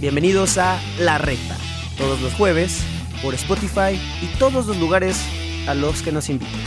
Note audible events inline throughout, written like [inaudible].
Bienvenidos a La Recta, todos los jueves, por Spotify y todos los lugares a los que nos invitan.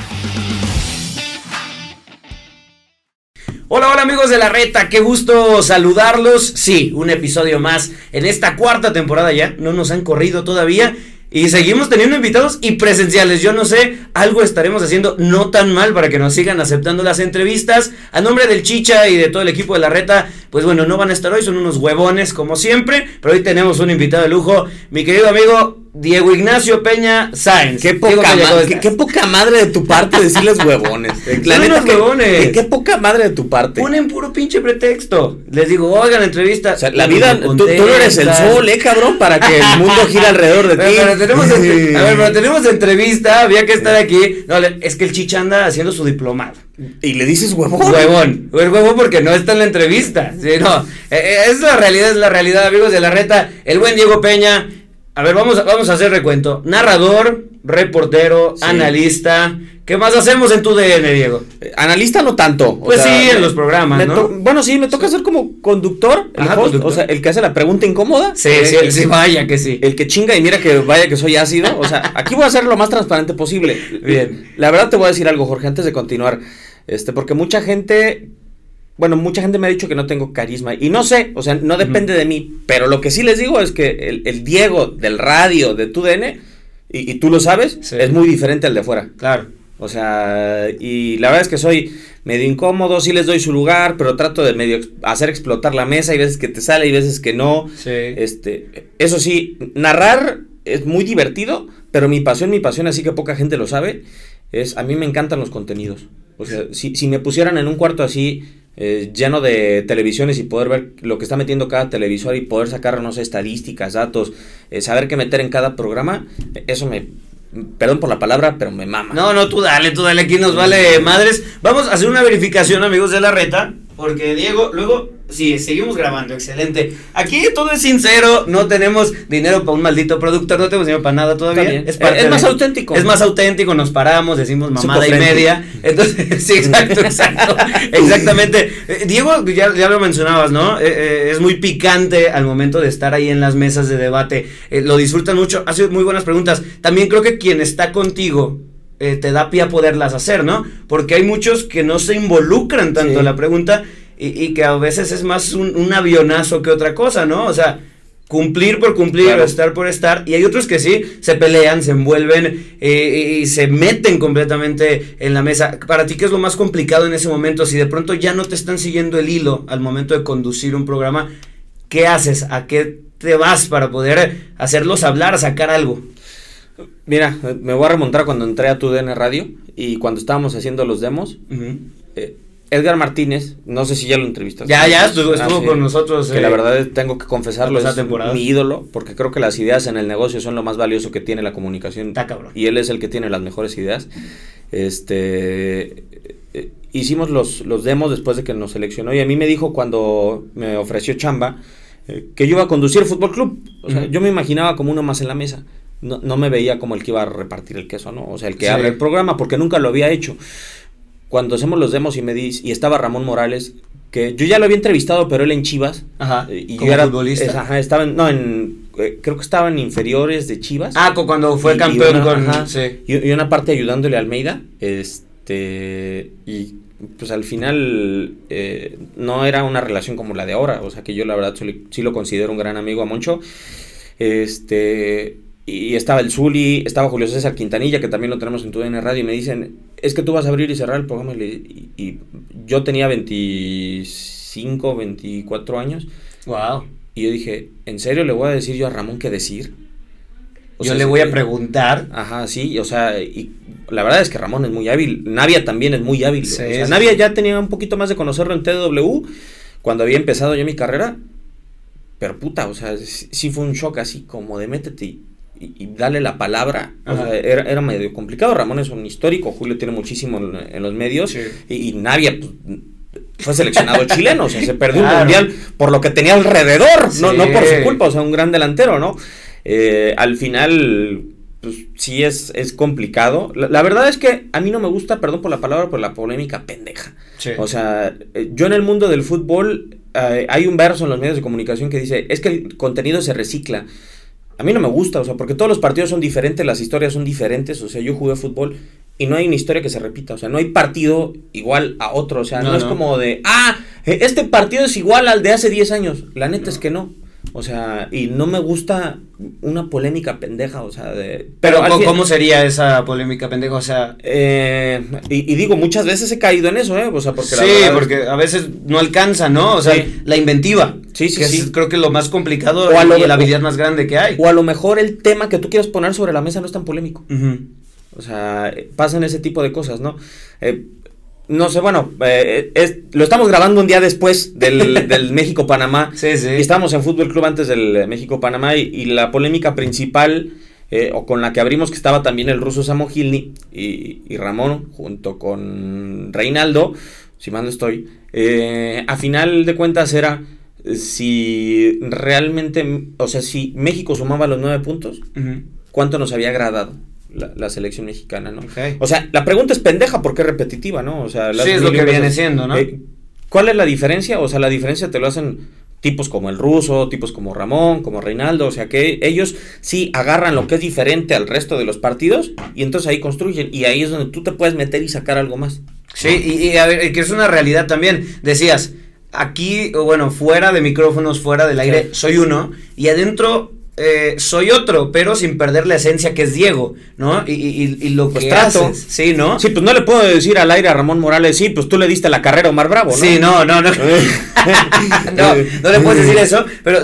Hola, hola amigos de La Reta, qué gusto saludarlos. Sí, un episodio más en esta cuarta temporada ya, no nos han corrido todavía y seguimos teniendo invitados y presenciales. Yo no sé, algo estaremos haciendo no tan mal para que nos sigan aceptando las entrevistas. A nombre del Chicha y de todo el equipo de la reta, pues bueno, no van a estar hoy, son unos huevones como siempre. Pero hoy tenemos un invitado de lujo, mi querido amigo Diego Ignacio Peña Sáenz. Qué poca, qué, poca madre de tu parte decirles [laughs] huevones. La neta huevones. Qué, poca madre de tu parte. Ponen puro pinche pretexto. Les digo, oigan, entrevista. la vida, tú, no eres el sol, eh, cabrón, para que el mundo [laughs] gire alrededor de ti. Pero, tenemos, [laughs] a ver, pero tenemos entrevista, había que estar aquí. No, es que el chicha anda haciendo su diplomado. Y le dices huevón. Huevón. El huevón porque no está en la entrevista. Sí, no. Eh, eh, es la realidad, es la realidad, amigos de la reta. El buen Diego Peña a ver, vamos, a, vamos a hacer recuento. Narrador, reportero, analista. ¿Qué más hacemos en tu DN, Diego? Eh, analista no tanto. Pues sí, en los programas, ¿no? Bueno, sí, me toca ser como conductor, el o sea, el que hace la pregunta incómoda. Sí, sí, el, sí, vaya que sí. El que chinga y mira que vaya que soy ácido. O sea, [laughs] aquí voy a ser lo más transparente posible. Bien. La verdad te voy a decir algo, Jorge, antes de continuar. Este, porque mucha gente bueno, mucha gente me ha dicho que no tengo carisma y no sé, o sea, no depende de mí, pero lo que sí les digo es que el, Diego del radio de tu DN, y, tú lo sabes, es muy diferente al de fuera. Claro. O sea, y la verdad es que soy medio incómodo, sí les doy su lugar, pero trato de medio hacer explotar la mesa, hay veces que te sale y veces que no. Sí. Este, eso sí, narrar es muy divertido, pero mi pasión, mi pasión, así que poca gente lo sabe, es a mí me encantan los contenidos. O sea, si, si me pusieran en un cuarto así eh, lleno de televisiones y poder ver lo que está metiendo cada televisor y poder sacar, no sé, estadísticas, datos, eh, saber qué meter en cada programa, eso me, Perdón por la palabra, pero me mama. No, no, tú dale, tú dale, aquí nos vale madres. Vamos a hacer una verificación, amigos de la reta, porque Diego, luego Sí, seguimos grabando, excelente. Aquí todo es sincero, no tenemos dinero para un maldito productor, no tenemos dinero para nada todavía. Es, es, más auténtico. Es más auténtico, nos paramos, decimos mamada y media. Entonces, [laughs] sí, exacto, exacto. [laughs] exactamente. Eh, Diego, ya, ya, lo mencionabas, ¿no? Eh, eh, es muy picante al momento de estar ahí en las mesas de debate. lo disfrutan mucho, hace muy buenas preguntas. También creo que quien está contigo te da pie a poderlas hacer, ¿no? Porque hay muchos que no se involucran tanto en la pregunta y, que a veces es más un, avionazo que otra cosa, ¿no? O sea, cumplir por cumplir, estar por estar, y hay otros que sí, se pelean, se envuelven eh, y se meten completamente en la mesa. Para ti, ¿qué es lo más complicado en ese momento? Si de pronto ya no te están siguiendo el hilo al momento de conducir un programa, ¿qué haces? ¿A qué te vas para poder hacerlos hablar, sacar algo? Mira, me voy a remontar cuando entré a tu DN Radio y cuando estábamos haciendo los demos. Edgar Martínez, no sé si ya lo entrevistaste. Ya, ya estuvo, ah, con nosotros. Que la eh, verdad tengo que confesarlo, es mi ídolo, porque creo que las ideas en el negocio son lo más valioso que tiene la comunicación. Está cabrón. Y él es el que tiene las mejores ideas. Este eh, hicimos los, los demos después de que nos seleccionó y a mí me dijo cuando me ofreció chamba eh, que yo iba a conducir el fútbol club. O sea, yo me imaginaba como uno más en la mesa. No, no, me veía como el que iba a repartir el queso, ¿no? O sea, el que abre el programa, porque nunca lo había hecho cuando hacemos los demos y me dis, y estaba Ramón Morales, que yo ya lo había entrevistado, pero él en Chivas. Ajá. Eh, y yo era futbolista. ajá, estaba en, no, en, eh, creo que estaba en inferiores de Chivas. Ah, cuando fue campeón con, ajá, sí. y, una parte ayudándole a Almeida, este, y pues al final eh, no era una relación como la de ahora, o sea que yo la verdad sí lo considero un gran amigo a Moncho. Este, y estaba el Zuli, estaba Julio César Quintanilla, que también lo tenemos en tu DN Radio, y me dicen, es que tú vas a abrir y cerrar el programa. Y, yo tenía 25, 24 años. Wow. Y yo dije, ¿en serio le voy a decir yo a Ramón qué decir? yo le voy a preguntar. Ajá, sí, o sea, y la verdad es que Ramón es muy hábil. Navia también es muy hábil. Navia ya tenía un poquito más de conocerlo en TW cuando había empezado yo mi carrera. Pero puta, o sea, sí fue un shock así como de métete y, darle la palabra. era, medio complicado. Ramón es un histórico, Julio tiene muchísimo en, los medios y, Navia pues, fue seleccionado [laughs] chileno, o sea, se perdió un mundial por lo que tenía alrededor, no, no por su culpa, o sea, un gran delantero, ¿no? Eh, al final, pues sí es, es complicado. La, verdad es que a mí no me gusta, perdón por la palabra, por la polémica pendeja. O sea, eh, yo en el mundo del fútbol eh, hay un verso en los medios de comunicación que dice, es que el contenido se recicla. A mí no me gusta, o sea, porque todos los partidos son diferentes, las historias son diferentes, o sea, yo jugué fútbol y no hay una historia que se repita, o sea, no hay partido igual a otro, o sea, no, es como de, ah, este partido es igual al de hace 10 años, la neta es que no. O sea, y no me gusta una polémica pendeja, o sea, de... Pero, ¿cómo sería esa polémica pendeja? O sea... Eh, y, digo, muchas veces he caído en eso, ¿eh? O sea, porque... Sí, porque a veces no alcanza, ¿no? O sea, la inventiva. Sí, sí, sí. creo que lo más complicado o y la habilidad más grande que hay. O a lo mejor el tema que tú quieras poner sobre la mesa no es tan polémico. O sea, pasan ese tipo de cosas, ¿no? Eh, no sé, bueno, eh, lo estamos grabando un día después [laughs] del, México-Panamá. Sí, sí. Y estábamos en Fútbol Club antes del México-Panamá y, la polémica principal, eh, o con la que abrimos, que estaba también el ruso Samo Gilny y, Ramón, junto con Reinaldo, si mal no estoy, eh, a final de cuentas era si realmente, o sea, si México sumaba los nueve puntos, ¿cuánto nos había agradado? La, selección mexicana, ¿no? O sea, la pregunta es pendeja porque es repetitiva, ¿no? O sea, sí, es lo que viene siendo, ¿no? Eh, ¿Cuál es la diferencia? O sea, la diferencia te lo hacen tipos como el ruso, tipos como Ramón, como Reinaldo, o sea que ellos sí agarran lo que es diferente al resto de los partidos y entonces ahí construyen y ahí es donde tú te puedes meter y sacar algo más. Sí, y, a ver, que es una realidad también. Decías, aquí, bueno, fuera de micrófonos, fuera del aire, soy uno y adentro eh, soy otro, pero sin perder la esencia que es Diego, ¿no? Y, y, y lo pues que trato. sí, ¿no? Sí, pues no le puedo decir al aire a Ramón Morales, sí, pues tú le diste la carrera a Omar Bravo, ¿no? Sí, no, no, no. [laughs] [laughs] no, no le puedes decir eso, pero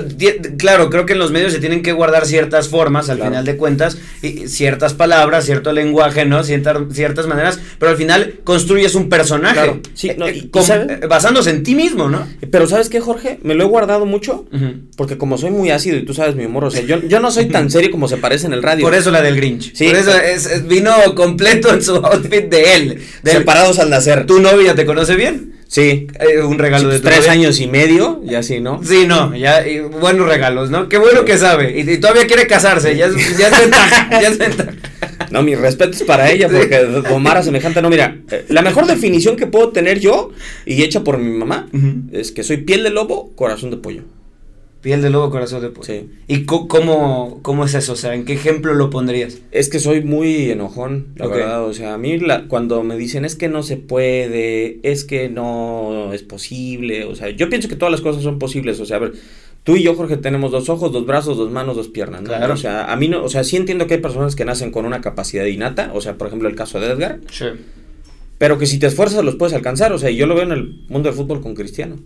claro, creo que en los medios se tienen que guardar ciertas formas, al final de cuentas, y ciertas palabras, cierto lenguaje, ¿no? Ciertas, ciertas maneras, pero al final construyes un personaje. Sí, no, eh, eh, basándose en ti mismo, ¿no? Pero ¿sabes qué, Jorge? Me lo he guardado mucho, porque como soy muy ácido y tú sabes mi humor, o sea, yo, no soy tan [laughs] serio como se parece en el radio. Por eso la del Grinch. Sí, Por eso es, vino completo en su outfit de él. Separados al nacer. ¿Tu novia te conoce bien? Sí. Eh, un regalo de Tres años y medio, ya sí, ¿no? Sí, no, ya, buenos regalos, ¿no? Qué bueno que sabe. Y, todavía quiere casarse, ya, ya es ventaja, ya es ventaja. [laughs] No, mi respeto es para ella, porque Omar semejante, no, mira, eh, la mejor definición que puedo tener yo, y hecha por mi mamá, es que soy piel de lobo, corazón de pollo. Piel de lobo, corazón de pollo. Sí. ¿Y cómo, cómo es eso? O sea, ¿en qué ejemplo lo pondrías? Es que soy muy enojón, la verdad. O sea, a mí la, cuando me dicen es que no se puede, es que no es posible. O sea, yo pienso que todas las cosas son posibles. O sea, a ver, tú y yo, Jorge, tenemos dos ojos, dos brazos, dos manos, dos piernas. Claro. O sea, a mí no, o sea, sí entiendo que hay personas que nacen con una capacidad innata. O sea, por ejemplo, el caso de Edgar. Sí. Pero que si te esfuerzas los puedes alcanzar. O sea, yo lo veo en el mundo del fútbol con Cristiano.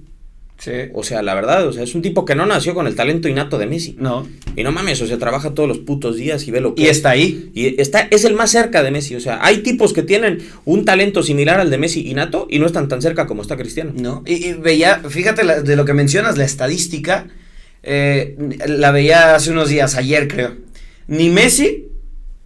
O sea, la verdad, o sea, es un tipo que no nació con el talento innato de Messi. No. Y no mames, o sea, trabaja todos los putos días y ve lo que. Y está ahí. Y está, es el más cerca de Messi. O sea, hay tipos que tienen un talento similar al de Messi innato y no están tan cerca como está Cristiano. No. Y, veía, fíjate de lo que mencionas, la estadística, eh, la veía hace unos días, ayer creo. Ni Messi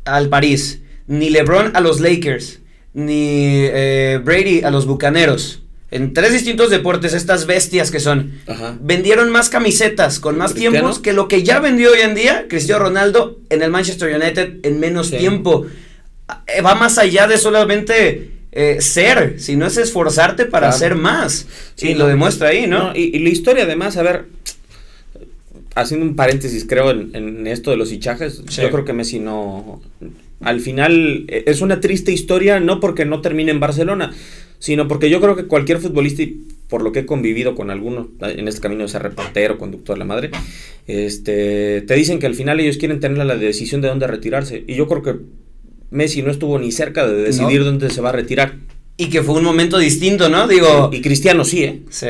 al París, ni LeBron a los Lakers, ni eh, Brady a los Bucaneros en tres distintos deportes, estas bestias que son, vendieron más camisetas con más tiempos que lo que ya vendió hoy en día Cristiano Ronaldo en el Manchester United en menos tiempo. Eh, va más allá de solamente eh, ser, sino es esforzarte para hacer más. y lo demuestra ahí, ¿no? y, la historia además, a ver, haciendo un paréntesis creo en, esto de los hichajes, yo creo que Messi no... Al final eh, es una triste historia, no porque no termine en Barcelona, sino porque yo creo que cualquier futbolista, y por lo que he convivido con algunos en este camino de ser reportero, conductor de la madre, este, te dicen que al final ellos quieren tener la decisión de dónde retirarse. Y yo creo que Messi no estuvo ni cerca de decidir dónde se va a retirar. Y que fue un momento distinto, ¿no? Digo. Y Cristiano sí, ¿eh? Sí.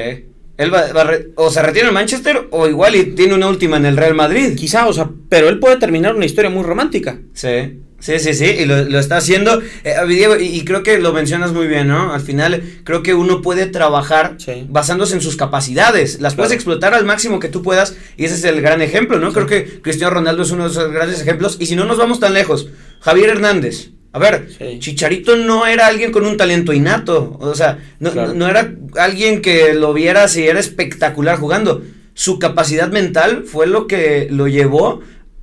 Él va, o se retira en Manchester o igual y tiene una última en el Real Madrid. Quizá, o sea, pero él puede terminar una historia muy romántica. Sí. Sí, sí, sí, y lo, está haciendo. Eh, Diego, y, creo que lo mencionas muy bien, ¿no? Al final, creo que uno puede trabajar basándose en sus capacidades. Las puedes explotar al máximo que tú puedas, y ese es el gran ejemplo, ¿no? Creo que Cristiano Ronaldo es uno de esos grandes ejemplos. Y si no nos vamos tan lejos, Javier Hernández. A ver, Chicharito no era alguien con un talento innato. O sea, no, no era alguien que lo viera si era espectacular jugando. Su capacidad mental fue lo que lo llevó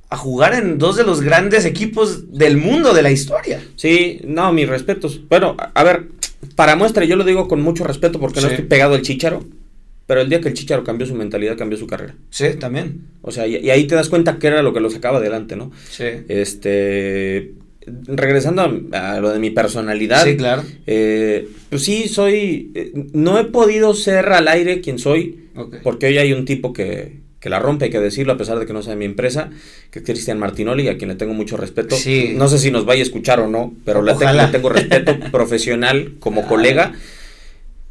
a jugar en dos de los grandes equipos del mundo de la historia. Sí, no, mis respetos. Bueno, a ver, para muestra, yo lo digo con mucho respeto porque no estoy pegado al chicharo. pero el día que el Chicharo cambió su mentalidad, cambió su carrera. Sí, también. O sea, y, ahí te das cuenta que era lo que lo sacaba adelante, ¿no? Sí. Este, regresando a, lo de mi personalidad. Sí, claro. Eh, pues sí, soy, eh, no he podido ser al aire quien soy, porque hoy hay un tipo que, que la rompe, hay que decirlo, a pesar de que no sea mi empresa, que es Cristian Martinoli, a quien le tengo mucho respeto. Sí. No sé si nos vaya a escuchar o no, pero le tengo, le tengo, respeto [laughs] profesional como colega.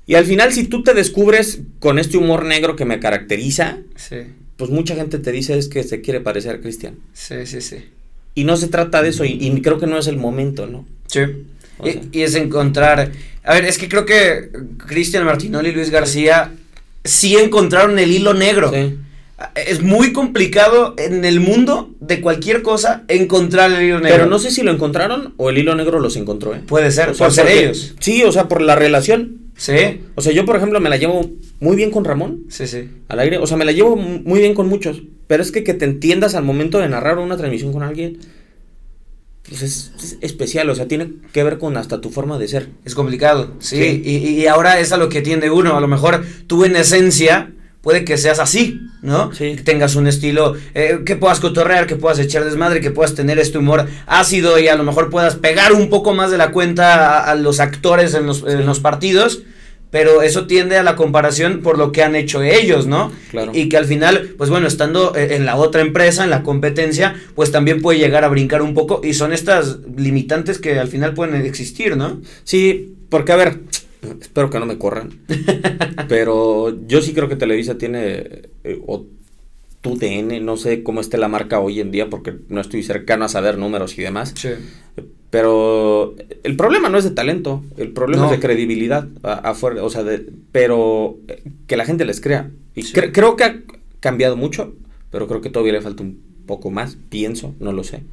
Y al final, si tú te descubres con este humor negro que me caracteriza, pues mucha gente te dice es que se quiere parecer a Cristian. Sí, sí, sí. Y no se trata de eso, y, creo que no es el momento, ¿no? Sí. Y, es encontrar. A ver, es que creo que Cristian Martinoli y Luis García sí encontraron el hilo negro. Sí. Es muy complicado en el mundo de cualquier cosa encontrar el hilo negro. Pero no sé si lo encontraron o el hilo negro los encontró, ¿eh? Puede ser, por ser ellos. Sí, o sea, por la relación. Sí. O sea, yo, por ejemplo, me la llevo muy bien con Ramón. Sí, sí. Al aire. O sea, me la llevo muy bien con muchos. Pero es que que te entiendas al momento de narrar una transmisión con alguien. Pues es, especial, o sea, tiene que ver con hasta tu forma de ser. Es complicado, sí. Y, y, ahora es a lo que tiende uno. A lo mejor tú en esencia puede que seas así, ¿no? Sí. Que tengas un estilo, eh, que puedas cotorrear, que puedas echar desmadre, que puedas tener este humor ácido y a lo mejor puedas pegar un poco más de la cuenta a, los actores en los, en los, partidos. Pero eso tiende a la comparación por lo que han hecho ellos, ¿no? Claro. Y que al final, pues bueno, estando eh, en la otra empresa, en la competencia, pues también puede llegar a brincar un poco. Y son estas limitantes que al final pueden existir, ¿no? Sí, porque a ver, Espero que no me corran. pero yo sí creo que Televisa tiene. Eh, o tu DN, no sé cómo esté la marca hoy en día porque no estoy cercano a saber números y demás. Sí. Pero el problema no es de talento, el problema es de credibilidad. o sea, de, pero eh, que la gente les crea. Y creo que ha cambiado mucho, pero creo que todavía le falta un poco más, pienso, no lo sé.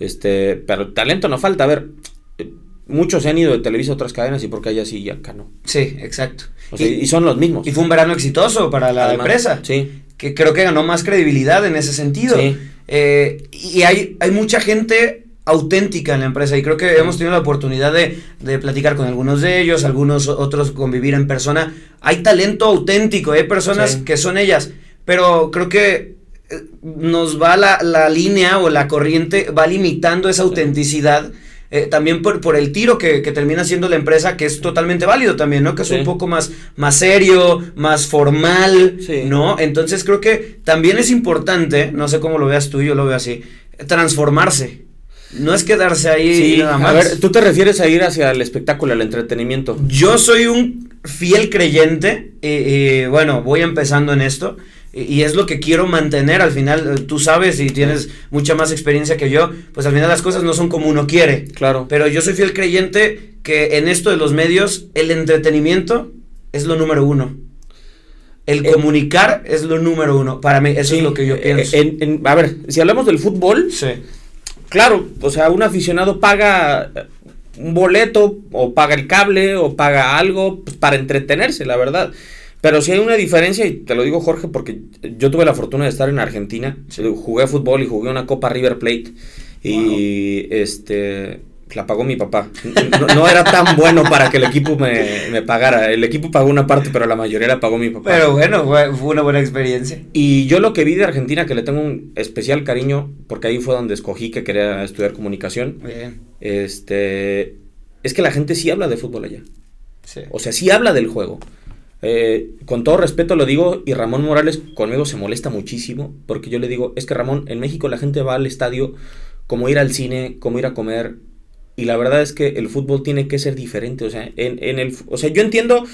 Este, pero talento no falta. A ver, muchos se han ido de Televisa a otras cadenas y porque allá sí y acá no. Sí, exacto. y, son los mismos. Y fue un verano exitoso para la empresa. Sí. Que creo que ganó más credibilidad en ese sentido. Sí. Eh, y hay, hay mucha gente auténtica en la empresa y creo que hemos tenido la oportunidad de, de, platicar con algunos de ellos, algunos otros convivir en persona. Hay talento auténtico, hay personas que son ellas, pero creo que eh, nos va la, la, línea o la corriente, va limitando esa autenticidad eh, también por, por, el tiro que, termina siendo la empresa, que es totalmente válido también, ¿no? Que es un poco más, más serio, más formal, ¿no? Entonces creo que también es importante, no sé cómo lo veas tú, yo lo veo así, transformarse. No es quedarse ahí nada más. A ver, tú te refieres a ir hacia el espectáculo, al entretenimiento. Yo soy un fiel creyente, y bueno, voy empezando en esto y es lo que quiero mantener al final, eh, tú sabes y tienes mucha más experiencia que yo, pues al final las cosas no son como uno quiere. Claro. Pero yo soy fiel creyente que en esto de los medios el entretenimiento es lo número uno. El eh, comunicar es lo número uno. Para mí, eso es lo que yo eh, pienso. a ver, si hablamos del fútbol, sí. claro, o sea, un aficionado paga un boleto o paga el cable o paga algo pues, para entretenerse, la verdad. Pero sí hay una diferencia, y te lo digo Jorge, porque yo tuve la fortuna de estar en Argentina, jugué fútbol y jugué una Copa River Plate, y este la pagó mi papá. No, era tan bueno para que el equipo me, pagara. El equipo pagó una parte, pero la mayoría la pagó mi papá. Pero bueno, fue, una buena experiencia. Y yo lo que vi de Argentina, que le tengo un especial cariño, porque ahí fue donde escogí que quería estudiar comunicación. Bien. Este, es que la gente sí habla de fútbol allá. Sí. O sea, sí habla del juego. Eh, con todo respeto lo digo, y Ramón Morales conmigo se molesta muchísimo, porque yo le digo, es que Ramón, en México la gente va al estadio como ir al cine, como ir a comer, y la verdad es que el fútbol tiene que ser diferente, o sea, en, el, o sea, yo entiendo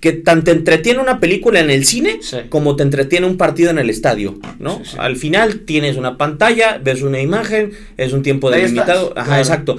que tanto entretiene una película en el cine como te entretiene un partido en el estadio, ¿no? Al final tienes una pantalla, ves una imagen, es un tiempo delimitado, ajá, exacto.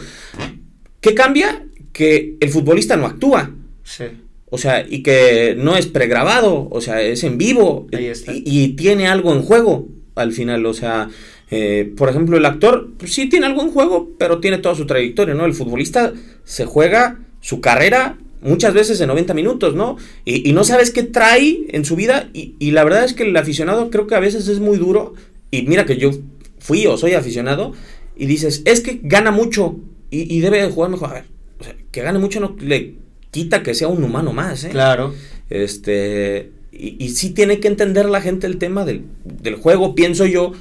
¿Qué cambia? Que el futbolista no actúa. Sí. O sea, y que no es pregrabado, o sea, es en vivo. Y, tiene algo en juego al final, o sea, eh, por ejemplo, el actor pues, sí tiene algo en juego, pero tiene toda su trayectoria, ¿no? El futbolista se juega su carrera muchas veces en 90 minutos, ¿no? Y, no sabes qué trae en su vida y, y, la verdad es que el aficionado creo que a veces es muy duro y mira que yo fui o soy aficionado y dices, es que gana mucho y, y debe jugar mejor. A ver, o sea, que gane mucho no le quita que sea un humano más, ¿eh? Claro. Este, Y, y sí tiene que entender la gente el tema del, del juego, pienso yo.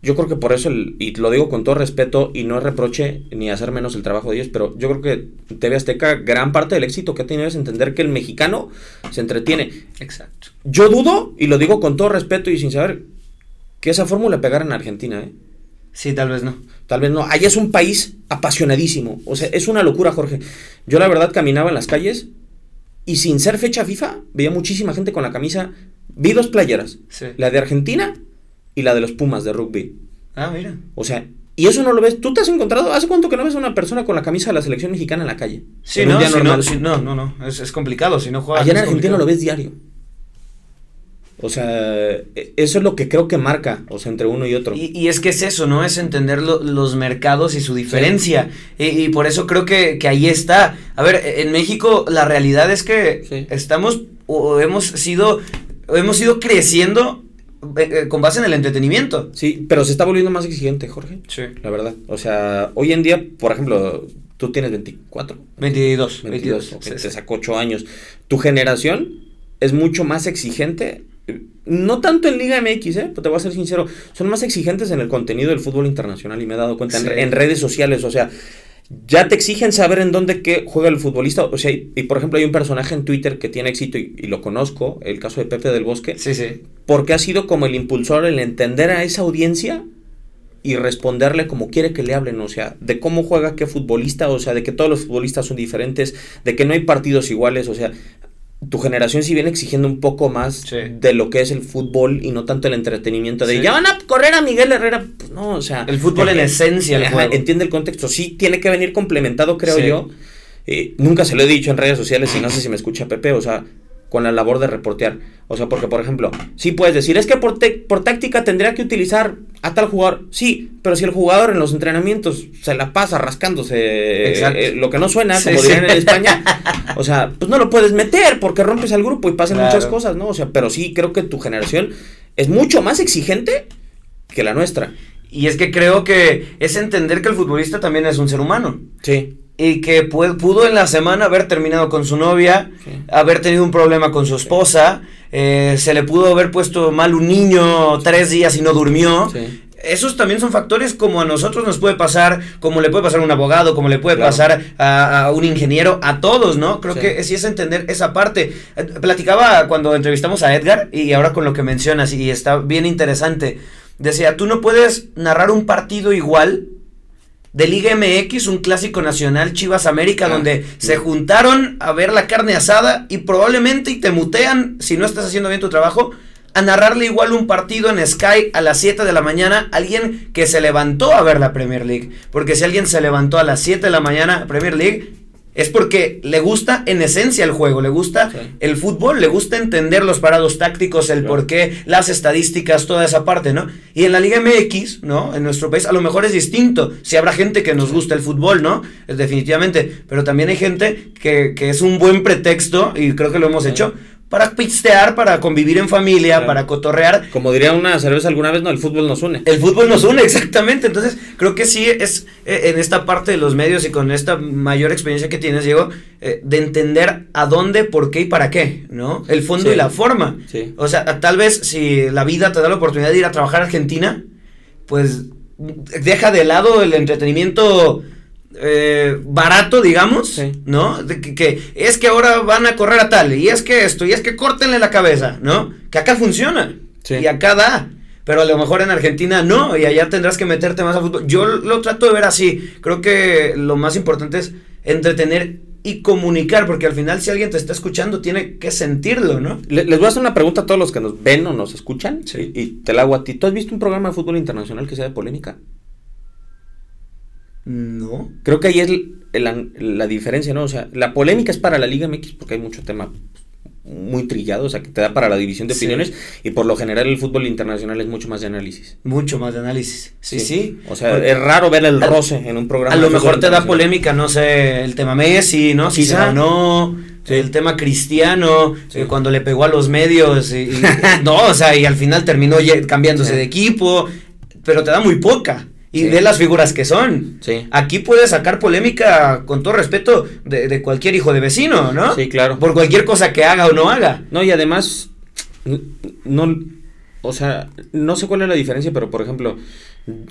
Yo creo que por eso, el, y lo digo con todo respeto, y no reproche ni hacer menos el trabajo de ellos, pero yo creo que TV Azteca, gran parte del éxito que ha tenido es entender que el mexicano se entretiene. Exacto. Yo dudo, y lo digo con todo respeto y sin saber, que esa fórmula pegara en Argentina, ¿eh? Sí, tal vez no. Tal vez no. Allá es un país apasionadísimo. O sea, es una locura, Jorge. Yo la verdad caminaba en las calles y sin ser fecha FIFA, veía muchísima gente con la camisa. Vi dos playeras. Sí. La de Argentina y la de los Pumas de rugby. Ah, mira. O sea, y eso no lo ves. ¿Tú te has encontrado? ¿Hace cuánto que no ves a una persona con la camisa de la selección mexicana en la calle? Sí, no, si no, si- no, no, no, es, es complicado, si no juegas. Allá en Argentina complicado. lo ves diario. O sea, e- eso es lo que creo que marca, o sea, entre uno y otro. Y, y es que es eso, ¿no? Es entender lo- los mercados y su diferencia. Y, y por eso creo que, que ahí está. A ver, en México la realidad es que Sí. estamos o hemos sido, hemos ido creciendo eh, con base en el entretenimiento. Sí, pero se está volviendo más exigente, Jorge. Sí. La verdad. O sea, hoy en día, por ejemplo, tú tienes 24. 22. 22, 22. ok, sí, te sacó 8 años. Tu generación es mucho más exigente. No tanto en Liga MX, ¿eh? Pero te voy a ser sincero. Son más exigentes en el contenido del fútbol internacional y me he dado cuenta en, Sí. en redes sociales. O sea, ya te exigen saber en dónde qué juega el futbolista. O sea, y, y, por ejemplo, hay un personaje en Twitter que tiene éxito y, y lo conozco, el caso de Pepe del Bosque, Sí, sí. porque ha sido como el impulsor, el entender a esa audiencia y responderle como quiere que le hablen, o sea, de cómo juega qué futbolista, o sea, de que todos los futbolistas son diferentes, de que no hay partidos iguales, o sea, tu generación sí viene exigiendo un poco más Sí. de lo que es el fútbol y no tanto el entretenimiento de Sí. ya van a correr a Miguel Herrera, pues no, o sea, El fútbol en esencia, el ajá, juego. entiende el contexto, sí tiene que venir complementado, creo Sí. yo. Eh, nunca se lo he dicho en redes sociales y no sé si me escucha Pepe, o sea, con la labor de reportear. O sea, porque, por ejemplo, sí puedes decir, es que por, por táctica tendría que utilizar a tal jugador. Sí, pero si el jugador en los entrenamientos se la pasa rascándose eh, eh, lo que no suena, Sí, como sí. dirían en España, [laughs] o sea, pues no lo puedes meter porque rompes al grupo y pasan Claro. muchas cosas, ¿no? O sea, pero sí creo que tu generación es mucho más exigente que la nuestra. Y es que creo que es entender que el futbolista también es un ser humano. Sí. Y que pu- pudo en la semana haber terminado con su novia, haber tenido un problema con su esposa, eh, se le pudo haber puesto mal un niño tres días y no durmió. Sí. Esos también son factores como a nosotros nos puede pasar, como le puede pasar a un abogado, como le puede Claro. pasar a, a un ingeniero, a todos, ¿no? Creo Sí. que sí es entender esa parte. Eh, Platicaba cuando entrevistamos a Edgar y ahora con lo que mencionas y está bien interesante. Decía, tú no puedes narrar un partido igual de Liga MX, un clásico nacional, Chivas América, Ah, donde sí. se juntaron a ver la carne asada y probablemente y te mutean, si no estás haciendo bien tu trabajo, a narrarle igual un partido en Sky a las 7 de la mañana, alguien que se levantó a ver la Premier League. Porque si alguien se levantó a las 7 de la mañana a Premier League, es porque le gusta en esencia el juego, le gusta Sí. el fútbol, le gusta entender los parados tácticos, el Claro. por qué, las estadísticas, toda esa parte, ¿no? Y en la Liga MX, ¿no? En nuestro país a lo mejor es distinto. Si habrá gente que nos gusta el fútbol, ¿no? Es definitivamente. Pero también hay gente que, que es un buen pretexto, y creo que lo hemos Sí. hecho, para pistear, para convivir en familia, Claro. para cotorrear. Como diría una cerveza alguna vez, no, el fútbol nos une. El fútbol nos une, [laughs] exactamente. Entonces, creo que sí es eh, en esta parte de los medios y con esta mayor experiencia que tienes, Diego, eh, de entender a dónde, por qué y para qué, ¿no? El fondo Sí. y la forma. Sí. O sea, tal vez si la vida te da la oportunidad de ir a trabajar a Argentina, pues deja de lado el entretenimiento eh, barato, digamos, Sí. ¿no? De que, que es que ahora van a correr a tal, y es que esto, y es que córtenle la cabeza, ¿no? Que acá funciona, Sí. y acá da. Pero a lo mejor en Argentina no, y allá tendrás que meterte más a fútbol. Yo lo trato de ver así. Creo que lo más importante es entretener y comunicar, porque al final si alguien te está escuchando tiene que sentirlo, ¿no? Le- Les voy a hacer una pregunta a todos los que nos ven o nos escuchan. Sí. Y, y te la hago a ti. ¿Tú has visto un programa de fútbol internacional que sea de polémica? No. Creo que ahí es el- la diferencia, ¿no? O sea, la polémica es para la Liga MX porque hay mucho tema muy trillado, o sea, que te da para la división de Sí. opiniones y por lo general el fútbol internacional es mucho más de análisis. Mucho más de análisis. Sí, sí. O sea, Porque es raro ver el roce en un programa. A lo mejor te da polémica, no sé, el tema Messi, ¿no? Si Quizá. no, el tema Cristiano, Sí. eh, cuando le pegó a los medios, y, y- [laughs] no, o sea, y al final terminó cambiándose de equipo, pero te da muy poca. Y Sí. ve las figuras que son. Sí. Aquí puedes sacar polémica, con todo respeto, de, de cualquier hijo de vecino, ¿no? Sí, claro. Por cualquier cosa que haga o no haga. No, y además, no, o sea, no sé cuál es la diferencia, pero por ejemplo,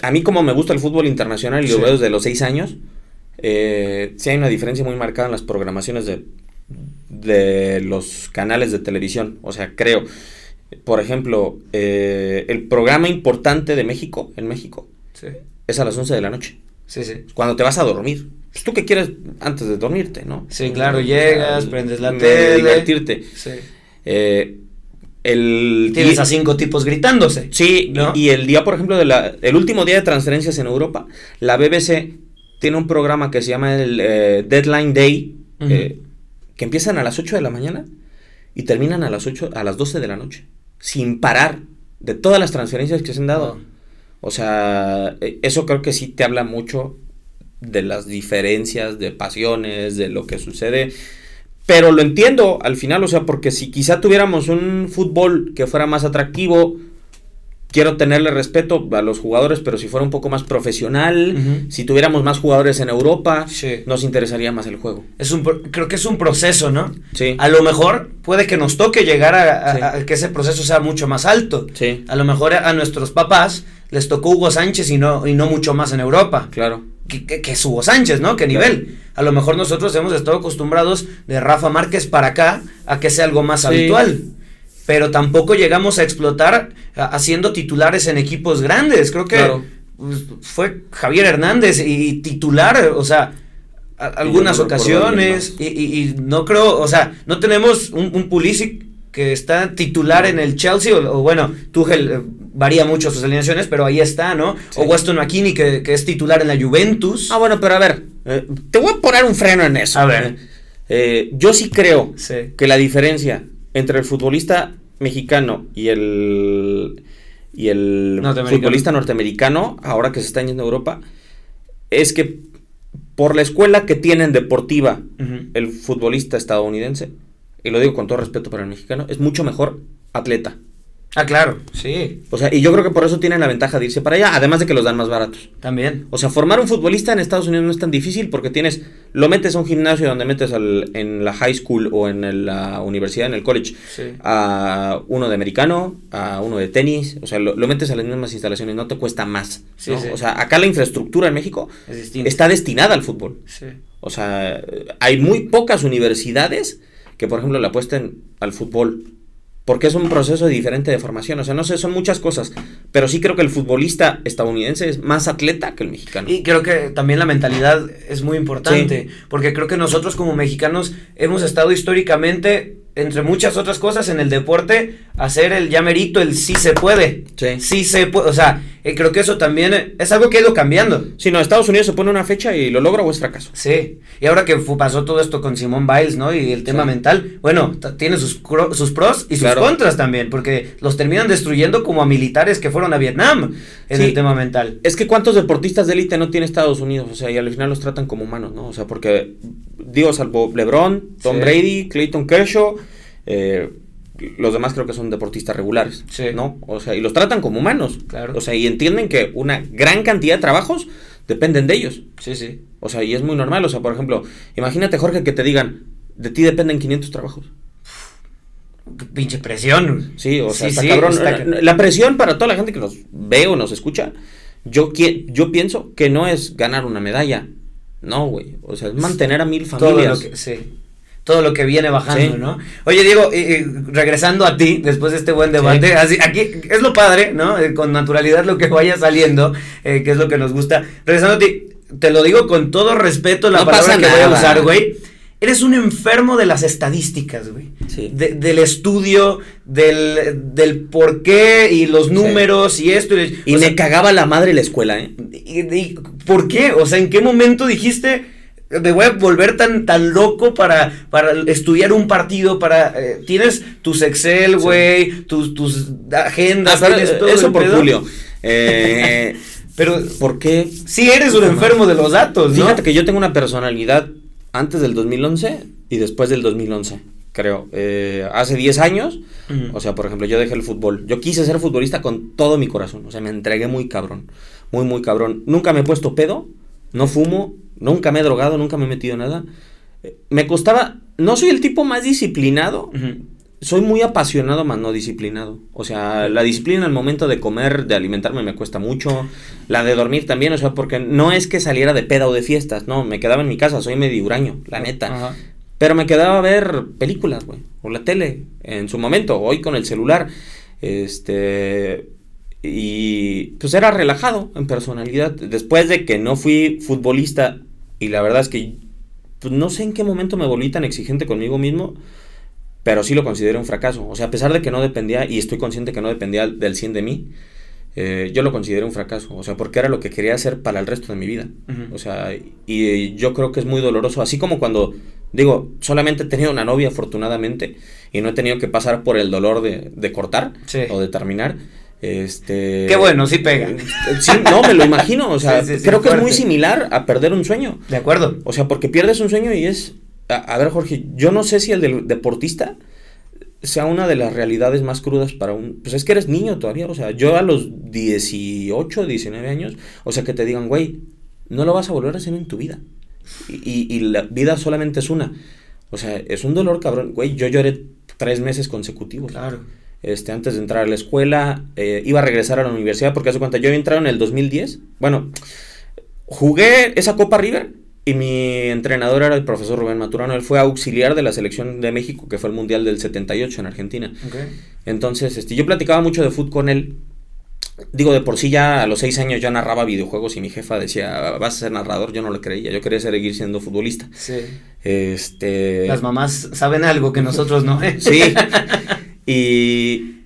a mí como me gusta el fútbol internacional y lo veo desde los seis años, eh, sí hay una diferencia muy marcada en las programaciones de, de los canales de televisión. O sea, creo, por ejemplo, eh, el programa importante de México, en México, es a las 11 de la noche. Sí, sí. Cuando te vas a dormir. Pues tú qué quieres antes de dormirte, ¿no? Sí, claro, llegas, prendes la tele. Divertirte. Sí. Eh, el Tienes a cinco tipos gritándose. Sí, y, el día, por ejemplo, de la, el último día de transferencias en Europa, la BBC tiene un programa que se llama el eh, Deadline Day, eh, que empiezan a las 8 de la mañana y terminan a las 8, a las 12 de la noche, sin parar de todas las transferencias que se han dado. O sea, eh, eso creo que sí te habla mucho de las diferencias, de pasiones, de lo que sucede. Pero lo entiendo al final, o sea, porque si quizá tuviéramos un fútbol que fuera más atractivo, quiero tenerle respeto a los jugadores, pero si fuera un poco más profesional, si tuviéramos más jugadores en Europa, nos interesaría más el juego. Es un, creo que es un proceso, ¿no? Sí. A lo mejor puede que nos toque llegar a, que ese proceso sea mucho más alto. Sí. A lo mejor a, nuestros papás les tocó Hugo Sánchez y no, y no mucho más en Europa. Claro. Que, que, es Hugo Sánchez, ¿no? ¿Qué nivel? A lo mejor nosotros hemos estado acostumbrados de Rafa Márquez para acá a que sea algo más habitual pero tampoco llegamos a explotar haciendo titulares en equipos grandes. Creo que pues, fue Javier Hernández y titular, o sea, algunas ocasiones. Y, no creo, o sea, no tenemos un, un Pulisic que está titular en el Chelsea, o, bueno, Tuchel eh, varía mucho sus alineaciones, pero ahí está, ¿no? O Weston McKinney, que, es titular en la Juventus. Ah, bueno, pero a ver, eh, te voy a poner un freno en eso. A ver. Eh, yo sí creo que la diferencia entre el futbolista mexicano y el y el futbolista norteamericano, ahora que se está yendo a Europa, es que por la escuela que tienen deportiva el futbolista estadounidense, y lo digo con todo respeto para el mexicano, es mucho mejor atleta. Ah, claro, sí. O sea, y yo creo que por eso tienen la ventaja de irse para allá, además de que los dan más baratos. También. O sea, formar un futbolista en Estados Unidos no es tan difícil porque tienes, lo metes a un gimnasio donde metes al, en la high school o en la universidad, en el college, a uno de americano, a uno de tenis, o sea, lo, metes a las mismas instalaciones, no te cuesta más. O sea, acá la infraestructura en México está destinada al fútbol. O sea, hay muy pocas universidades que, por ejemplo, le apuesten al fútbol porque es un proceso diferente de formación. O sea, no sé, son muchas cosas, pero sí creo que el futbolista estadounidense es más atleta que el mexicano. Y creo que también la mentalidad es muy importante, porque creo que nosotros como mexicanos hemos estado históricamente entre muchas otras cosas en el deporte, hacer el llamerito, el sí se puede. Sí. Sí se puede. O sea, eh, creo que eso también es algo que ha ido cambiando. Sí, no, Estados Unidos se pone una fecha y lo logra o es fracaso. Sí. Y ahora que pasó todo esto con Simón Biles, ¿no? Y el tema mental, bueno, tiene sus, sus pros y sus contras también, porque los terminan destruyendo como a militares que fueron a Vietnam en el tema mental. Es que cuántos deportistas de élite no tiene Estados Unidos, o sea, y al final los tratan como humanos, ¿no? O sea, porque, digo, salvo LeBron, Tom Brady, Clayton Kershaw, eh, los demás creo que son deportistas regulares, ¿no? O sea, y los tratan como humanos. Claro. O sea, y entienden que una gran cantidad de trabajos dependen de ellos. Sí, sí. O sea, y es muy normal. O sea, por ejemplo, imagínate, Jorge, que te digan, de ti dependen 500 trabajos. Qué pinche presión. Sí, o sea, está cabrón. La, presión para toda la gente que nos ve o nos escucha, yo, yo pienso que no es ganar una medalla. No, güey. O sea, es mantener a mil familias. Todo sí todo lo que viene bajando, ¿no? Oye, Diego, y, regresando a ti, después de este buen debate, así, aquí es lo padre, ¿no? Eh, con naturalidad lo que vaya saliendo, eh, que es lo que nos gusta. Regresando a ti, te lo digo con todo respeto la palabra que voy a usar, güey. Eres un enfermo de las estadísticas, güey. Sí. del estudio, del, del por qué y los números y esto. Y, me cagaba la madre la escuela, ¿eh? y, ¿Por qué? O sea, ¿en qué momento dijiste me voy a volver tan, tan loco para, para estudiar un partido, para... Eh, tienes tus Excel, güey, tus, tus agendas, ah, todo Eso por Julio. [laughs] Eh, pero... ¿Por qué? Sí, eres un enfermo de los datos, ¿no? Fíjate que yo tengo una personalidad antes del 2011 y después del 2011 creo. Eh, hace 10 años, o sea, por ejemplo, yo dejé el fútbol. Yo quise ser futbolista con todo mi corazón, o sea, me entregué muy cabrón, muy, muy cabrón. Nunca me he puesto pedo, no fumo, Nunca me he drogado, nunca me he metido nada. Eh, me costaba, no soy el tipo más disciplinado, soy muy apasionado, más no disciplinado. O sea, la disciplina al momento de comer, de alimentarme, me cuesta mucho. La de dormir también, o sea, porque no es que saliera de peda o de fiestas, no, me quedaba en mi casa, soy medio huraño, la neta. Pero me quedaba a ver películas, güey, o la tele, en su momento, hoy con el celular. Este. Y pues era relajado en personalidad. Después de que no fui futbolista, y la verdad es que pues, no sé en qué momento me volví tan exigente conmigo mismo pero sí lo considero un fracaso. O sea, a pesar de que no dependía, y estoy consciente que no dependía del 100 de mí, eh, yo lo considero un fracaso. O sea, porque era lo que quería hacer para el resto de mi vida. O sea, y, yo creo que es muy doloroso. Así como cuando, digo, solamente he tenido una novia, afortunadamente, y no he tenido que pasar por el dolor de, cortar o de terminar. Este. Qué bueno, sí pega. Sí, no, me lo imagino. O [laughs] sea, creo que es muy similar a perder un sueño. De acuerdo. O sea, porque pierdes un sueño y es a, ver, Jorge, yo no sé si el del deportista sea una de las realidades más crudas para un... Pues es que eres niño todavía, o sea, yo a los 18, 19 años, o sea, que te digan, güey, no lo vas a volver a hacer en tu vida. Y, y, la vida solamente es una. O sea, es un dolor cabrón. Güey, yo lloré tres meses consecutivos. Claro. Este, antes de entrar a la escuela, eh, iba a regresar a la universidad porque hace cuenta, yo había entrado en el 2010. Bueno, jugué esa Copa River y mi entrenador era el profesor Rubén Maturano. Él fue auxiliar de la selección de México, que fue el Mundial del 78 en Argentina. Entonces, este, yo platicaba mucho de fútbol con él. Digo, de por sí ya a los seis años ya narraba videojuegos y mi jefa decía, vas a ser narrador. Yo no le creía, yo quería seguir siendo futbolista. Sí. Este... Las mamás saben algo que nosotros no. ¿eh? sí. [laughs] Y,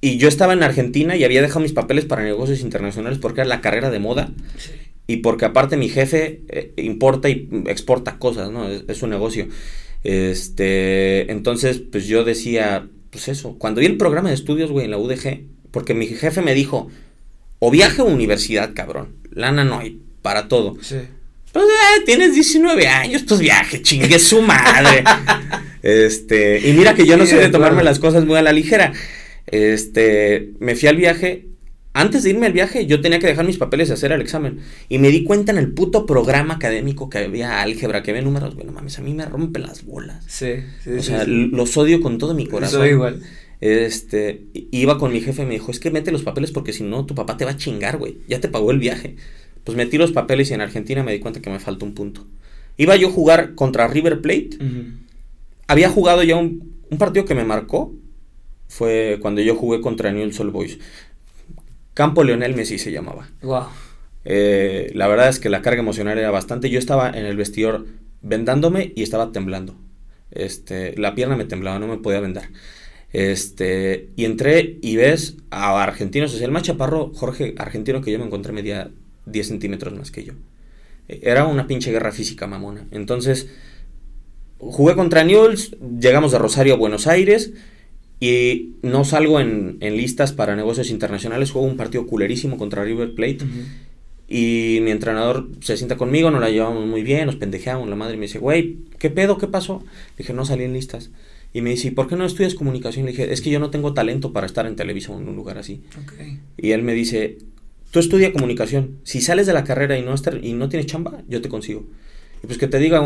y yo estaba en Argentina y había dejado mis papeles para negocios internacionales porque era la carrera de moda. Sí y porque aparte mi jefe eh, importa y exporta cosas, ¿no? Es, su negocio. Este, entonces, pues yo decía, pues eso, cuando vi el programa de estudios, güey, en la UDG, porque mi jefe me dijo, o viaje o universidad, cabrón, lana no hay, para todo. Sí. Pues eh, tienes 19 años, pues viaje, chingue su madre. este, y mira que yo no sé de tomarme las cosas muy a la ligera. Este, me fui al viaje antes de irme al viaje, yo tenía que dejar mis papeles y hacer el examen. Y me di cuenta en el puto programa académico que había álgebra, que había números. Bueno, mames, a mí me rompen las bolas. Sí, sí. O sea, los odio con todo mi corazón. Soy igual. Este, iba con mi jefe y me dijo, es que mete los papeles porque si no, tu papá te va a chingar, güey. Ya te pagó el viaje. Pues metí los papeles y en Argentina me di cuenta que me falta un punto. Iba yo a jugar contra River Plate. Había jugado ya un, un partido que me marcó. Fue cuando yo jugué contra Newell's Old Boys. Campo Leonel Messi se llamaba. Wow. Eh, la verdad es que la carga emocional era bastante. Yo estaba en el vestidor vendándome y estaba temblando. Este, la pierna me temblaba, no me podía vendar. Este, y entré y ves a argentinos, o sea, el más chaparro, Jorge, argentino que yo me encontré medía 10 centímetros más que yo. Era una pinche guerra física mamona. Entonces, jugué contra Newell's, llegamos de Rosario a Buenos Aires y no salgo en, listas para negocios internacionales, juego un partido culerísimo contra River Plate. Y mi entrenador se sienta conmigo, nos la llevamos muy bien, nos pendejeamos, la madre me dice, güey, ¿qué pedo? ¿Qué pasó? Le dije, no salí en listas. Y me dice, ¿por qué no estudias comunicación? Le dije, es que yo no tengo talento para estar en televisión en un lugar así. Y él me dice, tú estudia comunicación. Si sales de la carrera y no, estar, y no tienes chamba, yo te consigo. Y pues que te diga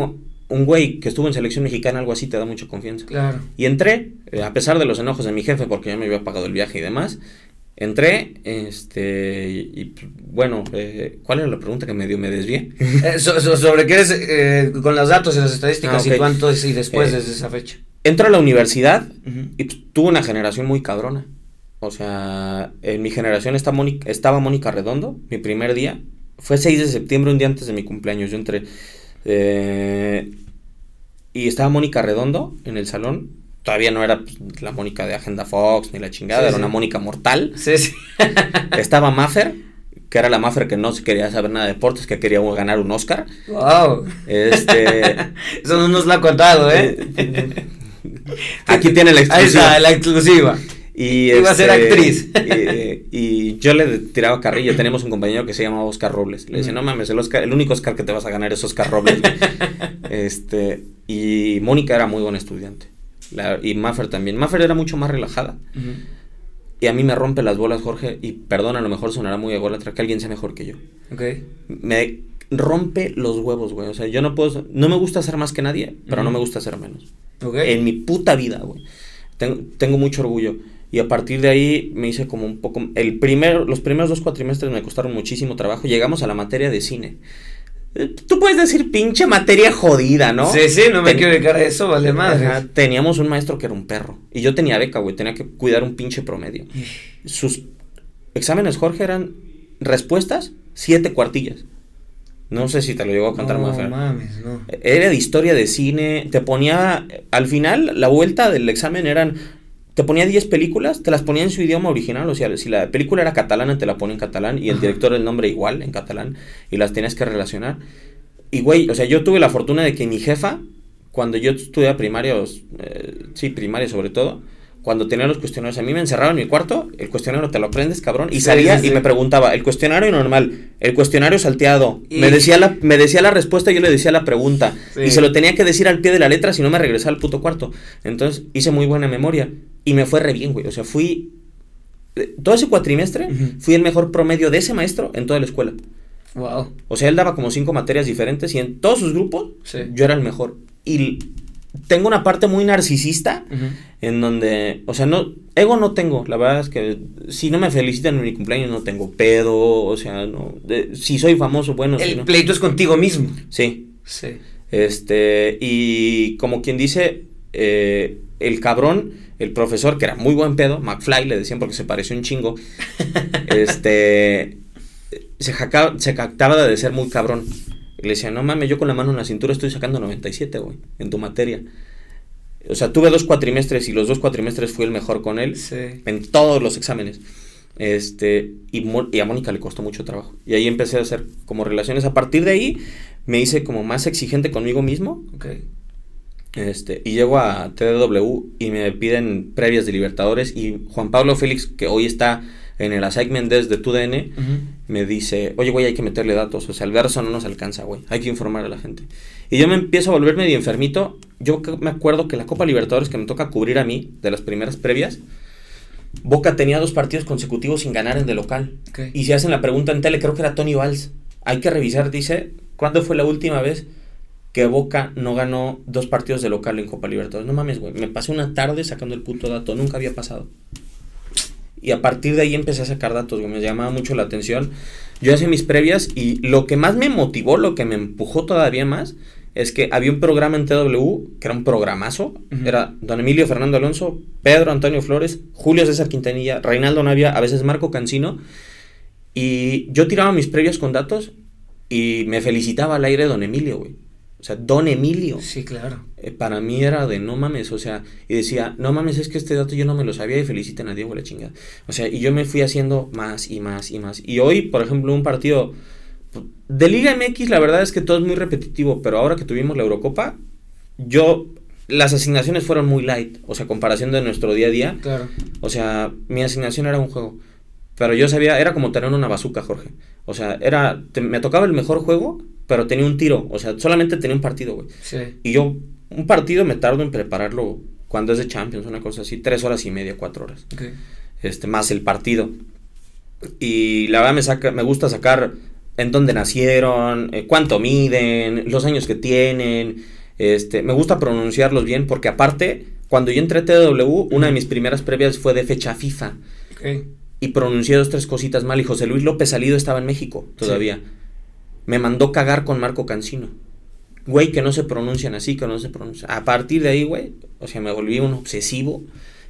un güey que estuvo en selección mexicana, algo así, te da mucha confianza. Claro. Y entré, eh, a pesar de los enojos de mi jefe, porque ya me había pagado el viaje y demás, entré, este, y, bueno, eh, ¿cuál era la pregunta que me dio? Me desvié. [laughs] Eh, sobre qué es, con los datos y las estadísticas ah, y cuánto es y después desde esa fecha. Entro a la universidad y tuve una generación muy cabrona. O sea, en mi generación está estaba Mónica Redondo, mi primer día. Fue 6 de septiembre, un día antes de mi cumpleaños. Yo entré. Eh, y estaba Mónica Redondo en el salón. Todavía no era pues, la Mónica de Agenda Fox ni la chingada, era una Mónica mortal. Sí, sí. [laughs] estaba Maffer, que era la Maffer que no quería saber nada de deportes, que quería ganar un Oscar. ¡Wow! Este. [laughs] Eso no nos lo ha contado, ¿eh? [laughs] Aquí tiene la exclusiva. Ahí la exclusiva. Y [laughs] Iba a ser este, actriz. [laughs] Y, yo le tiraba carrillo. Tenemos un compañero que se llama Oscar Robles. Le dice, no mames, el, Oscar, el único Oscar que te vas a ganar es Oscar Robles. [laughs] este, y Mónica era muy buena estudiante. y Maffer también. Maffer era mucho más relajada. Y a mí me rompe las bolas, Jorge. Y perdón, a lo mejor sonará muy ególatra que alguien sea mejor que yo. Me rompe los huevos, güey. O sea, yo no puedo. No me gusta ser más que nadie, pero no me gusta ser menos. En mi puta vida, güey. tengo mucho orgullo. Y a partir de ahí me hice como un poco... El primer, los primeros dos cuatrimestres me costaron muchísimo trabajo. Llegamos a la materia de cine. Eh, tú puedes decir pinche materia jodida, ¿no? Sí, sí, no me quiero dedicar a eso, vale madre. Teníamos un maestro que era un perro. Y yo tenía beca, güey. Tenía que cuidar un pinche promedio. Sus exámenes, Jorge, eran respuestas, siete cuartillas. No sé si te lo llegó a contar más. No mames, no. Era de historia de cine. Te ponía. Al final, la vuelta del examen eran te ponía 10 películas, te las ponía en su idioma original, o sea, si la película era catalana, te la pone en catalán y el director el nombre igual en catalán y las tienes que relacionar. Y güey, o sea, yo tuve la fortuna de que mi jefa, cuando yo estudiaba primarios, eh, sí, primaria sobre todo, cuando tenía los cuestionarios, a mí me encerraba en mi cuarto, el cuestionario te lo aprendes, cabrón, y salía y me preguntaba, el cuestionario normal, el cuestionario salteado, me, decía la, me decía la respuesta y yo le decía la pregunta, y se lo tenía que decir al pie de la letra si no me regresaba al puto cuarto. Entonces hice muy buena memoria y me fue re bien, güey, o sea, fui, eh, todo ese cuatrimestre, fui el mejor promedio de ese maestro en toda la escuela. Wow. O sea, él daba como cinco materias diferentes y en todos sus grupos yo era el mejor. Y tengo una parte muy narcisista en donde, o sea, no, ego no tengo, la verdad es que si no me felicitan en mi cumpleaños no tengo pedo, o sea, no, si soy famoso, bueno. El pleito es contigo mismo. Sí. Sí. Este, y como quien dice, eh, el cabrón, el profesor, que era muy buen pedo, McFly, le decían porque se pareció un chingo, [laughs] este, se, jacaba, se jactaba de ser muy cabrón le decía, no mames, yo con la mano en la cintura estoy sacando 97, güey, en tu materia. O sea, tuve dos cuatrimestres y los dos cuatrimestres fui el mejor con él en todos los exámenes. Este, y, y, a Mónica le costó mucho trabajo. Y ahí empecé a hacer como relaciones. A partir de ahí me hice como más exigente conmigo mismo. Okay. Este, y llego a TDW y me piden previas de Libertadores. Y Juan Pablo Félix, que hoy está en el assignment desde tu DN, me dice, oye, güey, hay que meterle datos, o sea, el verso no nos alcanza, güey, hay que informar a la gente. Y yo me empiezo a volver medio enfermito, yo me acuerdo que la Copa Libertadores que me toca cubrir a mí, de las primeras previas, Boca tenía dos partidos consecutivos sin ganar en de local. Y si hacen la pregunta en tele, creo que era Tony Valls. Hay que revisar, dice, ¿cuándo fue la última vez que Boca no ganó dos partidos de local en Copa Libertadores? No mames, güey, me pasé una tarde sacando el puto dato, nunca había pasado. Y a partir de ahí empecé a sacar datos, me llamaba mucho la atención. Yo hacía mis previas y lo que más me motivó, lo que me empujó todavía más, es que había un programa en TW, que era un programazo, era Don Emilio Fernando Alonso, Pedro Antonio Flores, Julio César Quintanilla, Reinaldo Navia, a veces Marco Cancino, y yo tiraba mis previas con datos y me felicitaba al aire Don Emilio, güey. O sea, Don Emilio. Sí, claro. Eh, para mí era de no mames, o sea, y decía, no mames, es que este dato yo no me lo sabía y feliciten a Diego la chingada. O sea, y yo me fui haciendo más y más y más. Y hoy, por ejemplo, un partido de Liga MX, la verdad es que todo es muy repetitivo, pero ahora que tuvimos la Eurocopa, yo las asignaciones fueron muy light, o sea, comparación de nuestro día a día. Claro. O sea, mi asignación era un juego. Pero yo sabía, era como tener una bazuca, Jorge. O sea, era, me tocaba el mejor juego, pero tenía un tiro, o sea, solamente tenía un partido, güey. Sí. Y yo, un partido me tardo en prepararlo cuando es de Champions, una cosa así, tres horas y media, cuatro horas. Este, más el partido. Y la verdad me, saca, me gusta sacar en dónde nacieron, eh, cuánto miden, los años que tienen. Este, me gusta pronunciarlos bien porque aparte, cuando yo entré a TW, una de mis primeras previas fue de fecha FIFA. Y pronuncié dos, tres cositas mal y José Luis López Salido estaba en México todavía me mandó cagar con Marco Cancino. Güey, que no se pronuncian así, que no se pronuncian. A partir de ahí, güey, o sea, me volví un obsesivo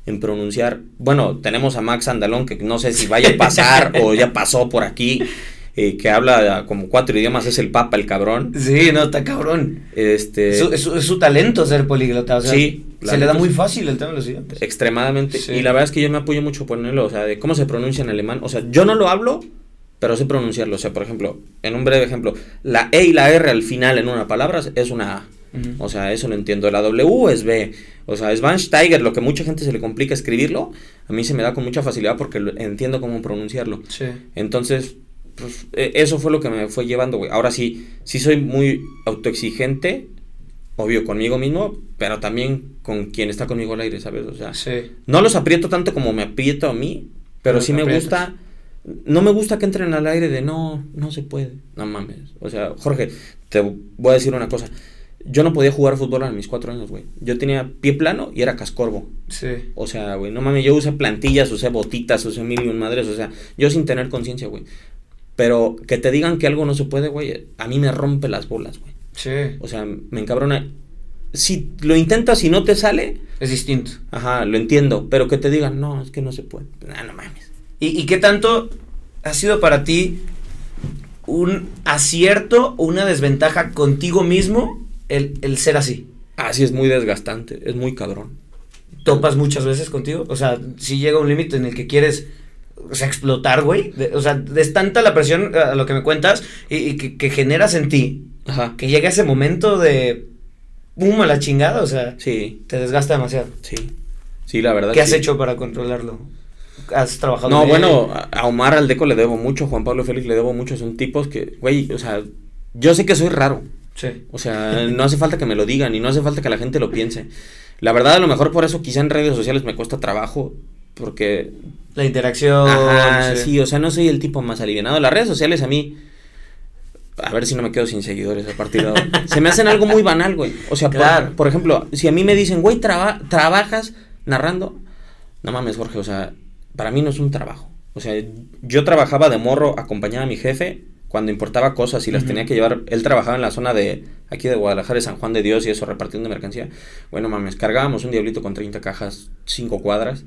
en pronunciar. Bueno, tenemos a Max Andalón, que no sé si vaya a pasar [laughs] o ya pasó por aquí, eh, que habla como cuatro idiomas, es el papa, el cabrón. Sí, no, está cabrón. Este... Es, su, talento ser políglota, o sea, sí, se le da muy fácil el tema de los idiomas. Extremadamente. Y la verdad es que yo me apoyo mucho por ponerlo, o sea, de cómo se pronuncia en alemán. O sea, yo no lo hablo, pero sé pronunciarlo. O sea, por ejemplo, en un breve ejemplo, la E y la R al final en una palabra es una A. O sea, eso lo entiendo. La W es B. O sea, es Van Steiger, lo que mucha gente se le complica escribirlo, a mí se me da con mucha facilidad porque entiendo cómo pronunciarlo. Sí. Entonces, pues, e, eso fue lo que me fue llevando, güey. Ahora sí, sí soy muy autoexigente, obvio conmigo mismo, pero también con quien está conmigo al aire, ¿sabes? O sea, sí. no los aprieto tanto como me aprieto a mí, pero sí me gusta no me gusta que entren al aire de no, no se puede. No mames. O sea, Jorge, te voy a decir una cosa. Yo no podía jugar fútbol a mis cuatro años, güey. Yo tenía pie plano y era cascorbo. Sí. O sea, güey, no mames, yo usé plantillas, usé botitas, usé mil y un madres, o sea, yo sin tener conciencia, güey. Pero que te digan que algo no se puede, güey, a mí me rompe las bolas, güey. Sí. O sea, me encabrona. Si lo intentas y no te sale. Es distinto. Ajá, lo entiendo. Pero que te digan, no, es que no se puede. Nah, no mames. ¿Y, ¿Y qué tanto ha sido para ti un acierto o una desventaja contigo mismo el, el ser así? Así es muy desgastante, es muy cabrón. ¿Topas muchas veces contigo? O sea, si llega un límite en el que quieres o sea, explotar, güey. o sea, es tanta la presión a lo que me cuentas y, que, generas en ti Ajá. que llega ese momento de pum a la chingada, o sea, sí. te desgasta demasiado. Sí. Sí, la verdad. ¿Qué has hecho para controlarlo? ¿Has trabajado? No, bueno, a Omar Aldeco le debo mucho, Juan Pablo Félix le debo mucho, son tipos que, güey, o sea, yo sé que soy raro. Sí. O sea, no hace falta que me lo digan y no hace falta que la gente lo piense. La verdad, a lo mejor por eso quizá en redes sociales me cuesta trabajo porque... La interacción. sí. o sea, no soy el tipo más aliviado. Las redes sociales a mí... A ver si no me quedo sin seguidores a partir de ahora. [laughs] Se me hacen algo muy banal, güey. O sea, por, ejemplo, si a mí me dicen, güey, trabajas narrando. No mames, Jorge, o sea, para mí no es un trabajo. O sea, yo trabajaba de morro, acompañaba a mi jefe cuando importaba cosas y las tenía que llevar. Él trabajaba en la zona de aquí de Guadalajara, de San Juan de Dios y eso, repartiendo mercancía. Bueno, mames, cargábamos un diablito con 30 cajas, 5 cuadras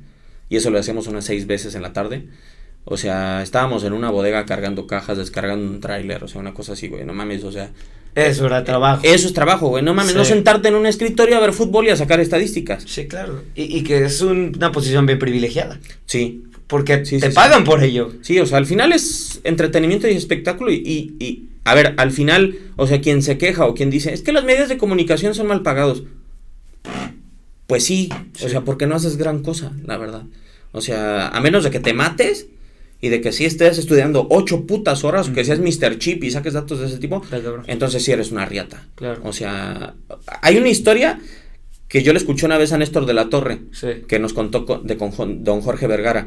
y eso lo hacíamos unas seis veces en la tarde. O sea, estábamos en una bodega cargando cajas, descargando un tráiler, o sea, una cosa así, güey, no mames, o sea... Eso era trabajo. Eso es trabajo, güey, no mames, no sentarte en un escritorio a ver fútbol y a sacar estadísticas. Sí, claro. Y, que es una posición bien privilegiada. Sí. Porque te pagan por ello. Sí, o sea, al final es entretenimiento y espectáculo y, y, y, a ver, al final, o sea, quien se queja o quien dice, es que los medios de comunicación son mal pagados. Pues sí, o sea, porque no haces gran cosa, la verdad. O sea, a menos de que te mates y de que sí estés estudiando ocho putas horas, o que seas Mr. Chip y saques datos de ese tipo, entonces sí eres una riata. Claro. O sea, hay una historia que yo le escuché una vez a Néstor de la Torre, que nos contó de con don Jorge Vergara.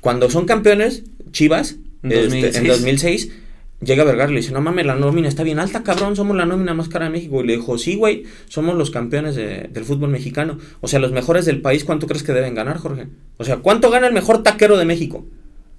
Cuando son campeones, Chivas, en 2006 este, Llega Vergara y le dice, no mames, la nómina está bien alta, cabrón, somos la nómina más cara de México. Y le dijo, sí, güey, somos los campeones del fútbol mexicano. O sea, los mejores del país, ¿cuánto crees que deben ganar, Jorge? O sea, ¿cuánto gana el mejor taquero de México?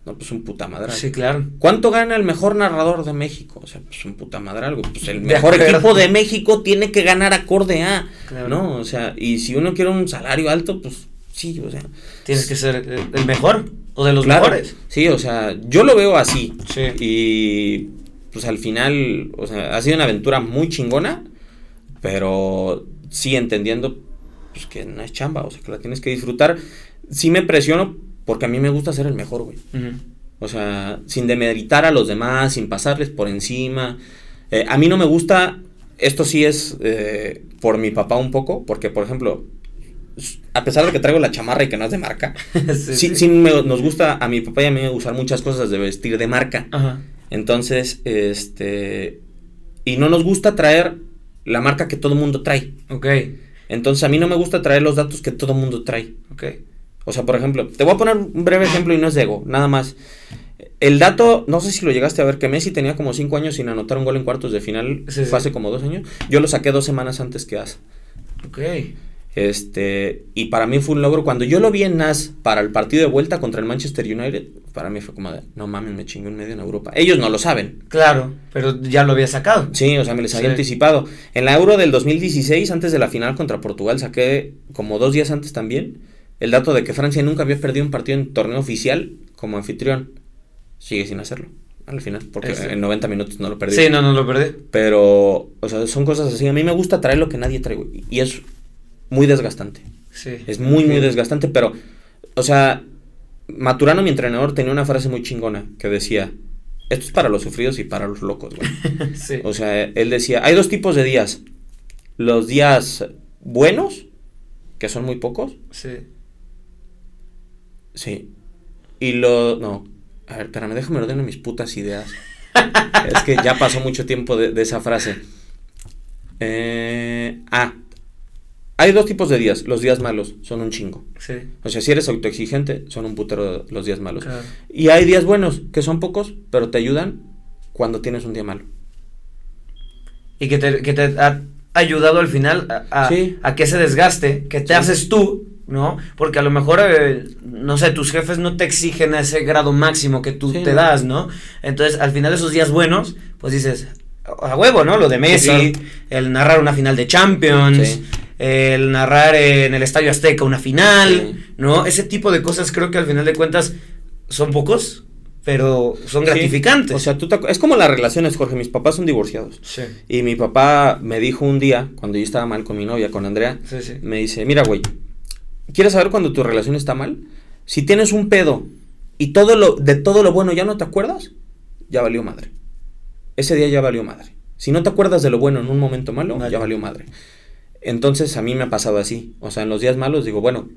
No, pues un puta madre. Sí, claro. ¿Cuánto gana el mejor narrador de México? O sea, pues un puta madre algo. Pues el [laughs] mejor equipo de México tiene que ganar acorde a, ¿no? O sea, y si uno quiere un salario alto, pues sí, o sea. Tienes que ser el mejor o de los mejores. Sí, o sea, yo lo veo así. Sí. Y pues al final, o sea, ha sido una aventura muy chingona, pero sí entendiendo pues que no es chamba, o sea, que la tienes que disfrutar. Sí me presiono porque a mí me gusta ser el mejor, güey. O sea, sin demeritar a los demás, sin pasarles por encima. Eh, a mí no me gusta, esto sí es eh, por mi papá un poco, porque por ejemplo, a pesar de que traigo la chamarra y que no es de marca, [laughs] sí, sí. nos gusta a mi papá y a mí usar muchas cosas de vestir de marca. Entonces, este, y no nos gusta traer la marca que todo el mundo trae. Ok. Entonces, a mí no me gusta traer los datos que todo el mundo trae. Ok. O sea, por ejemplo, te voy a poner un breve ejemplo y no es de ego, nada más. El dato, no sé si lo llegaste a ver, que Messi tenía como 5 años sin anotar un gol en cuartos de final, fue hace como 2 años. Yo lo saqué dos semanas antes que As. Ok. Este, y para mí fue un logro. Cuando yo lo vi en NAS para el partido de vuelta contra el Manchester United, para mí fue como de, no mames, me chingué un medio en Europa. Ellos no lo saben. Claro, pero ya lo había sacado. Sí, o sea, me les había anticipado. En la Euro del 2016, antes de la final contra Portugal, saqué como dos días antes también el dato de que Francia nunca había perdido un partido en torneo oficial como anfitrión. Sigue sin hacerlo al final, porque en 90 minutos no lo perdí. Sí, no, no lo perdí. Pero, o sea, son cosas así. A mí me gusta traer lo que nadie trae, Y es muy desgastante. Sí. Es muy, muy desgastante, pero, o sea, Maturano, mi entrenador, tenía una frase muy chingona que decía, esto es para los sufridos y para los locos, güey. [laughs] sí. O sea, él decía, hay dos tipos de días. Los días buenos, que son muy pocos. Sí. Sí. Y lo... No. A ver, espérame, déjame ordenar mis putas ideas. [laughs] es que ya pasó mucho tiempo de, de esa frase. Eh, ah, hay dos tipos de días. Los días malos son un chingo. Sí. O sea, si eres autoexigente, son un putero los días malos. Y hay días buenos, que son pocos, pero te ayudan cuando tienes un día malo. Y que te, que te ayudado al final a, a, que ese desgaste que te haces tú, ¿no? Porque a lo mejor, eh, no sé, tus jefes no te exigen a ese grado máximo que tú te das, ¿no? Entonces, al final de esos días buenos, pues dices, a huevo, ¿no? Lo de Messi, el narrar una final de Champions, el narrar en el Estadio Azteca una final, ¿no? Ese tipo de cosas creo que al final de cuentas son pocos, pero son gratificantes. O sea, tú es como las relaciones, Jorge. Mis papás son divorciados. Y mi papá me dijo un día, cuando yo estaba mal con mi novia, con Andrea, me dice, mira, güey, ¿quieres saber cuando tu relación está mal? Si tienes un pedo y todo lo, de todo lo bueno ya no te acuerdas, ya valió madre. Ese día ya valió madre. Si no te acuerdas de lo bueno en un momento malo, ya valió madre. Entonces a mí me ha pasado así. O sea, en los días malos digo, bueno,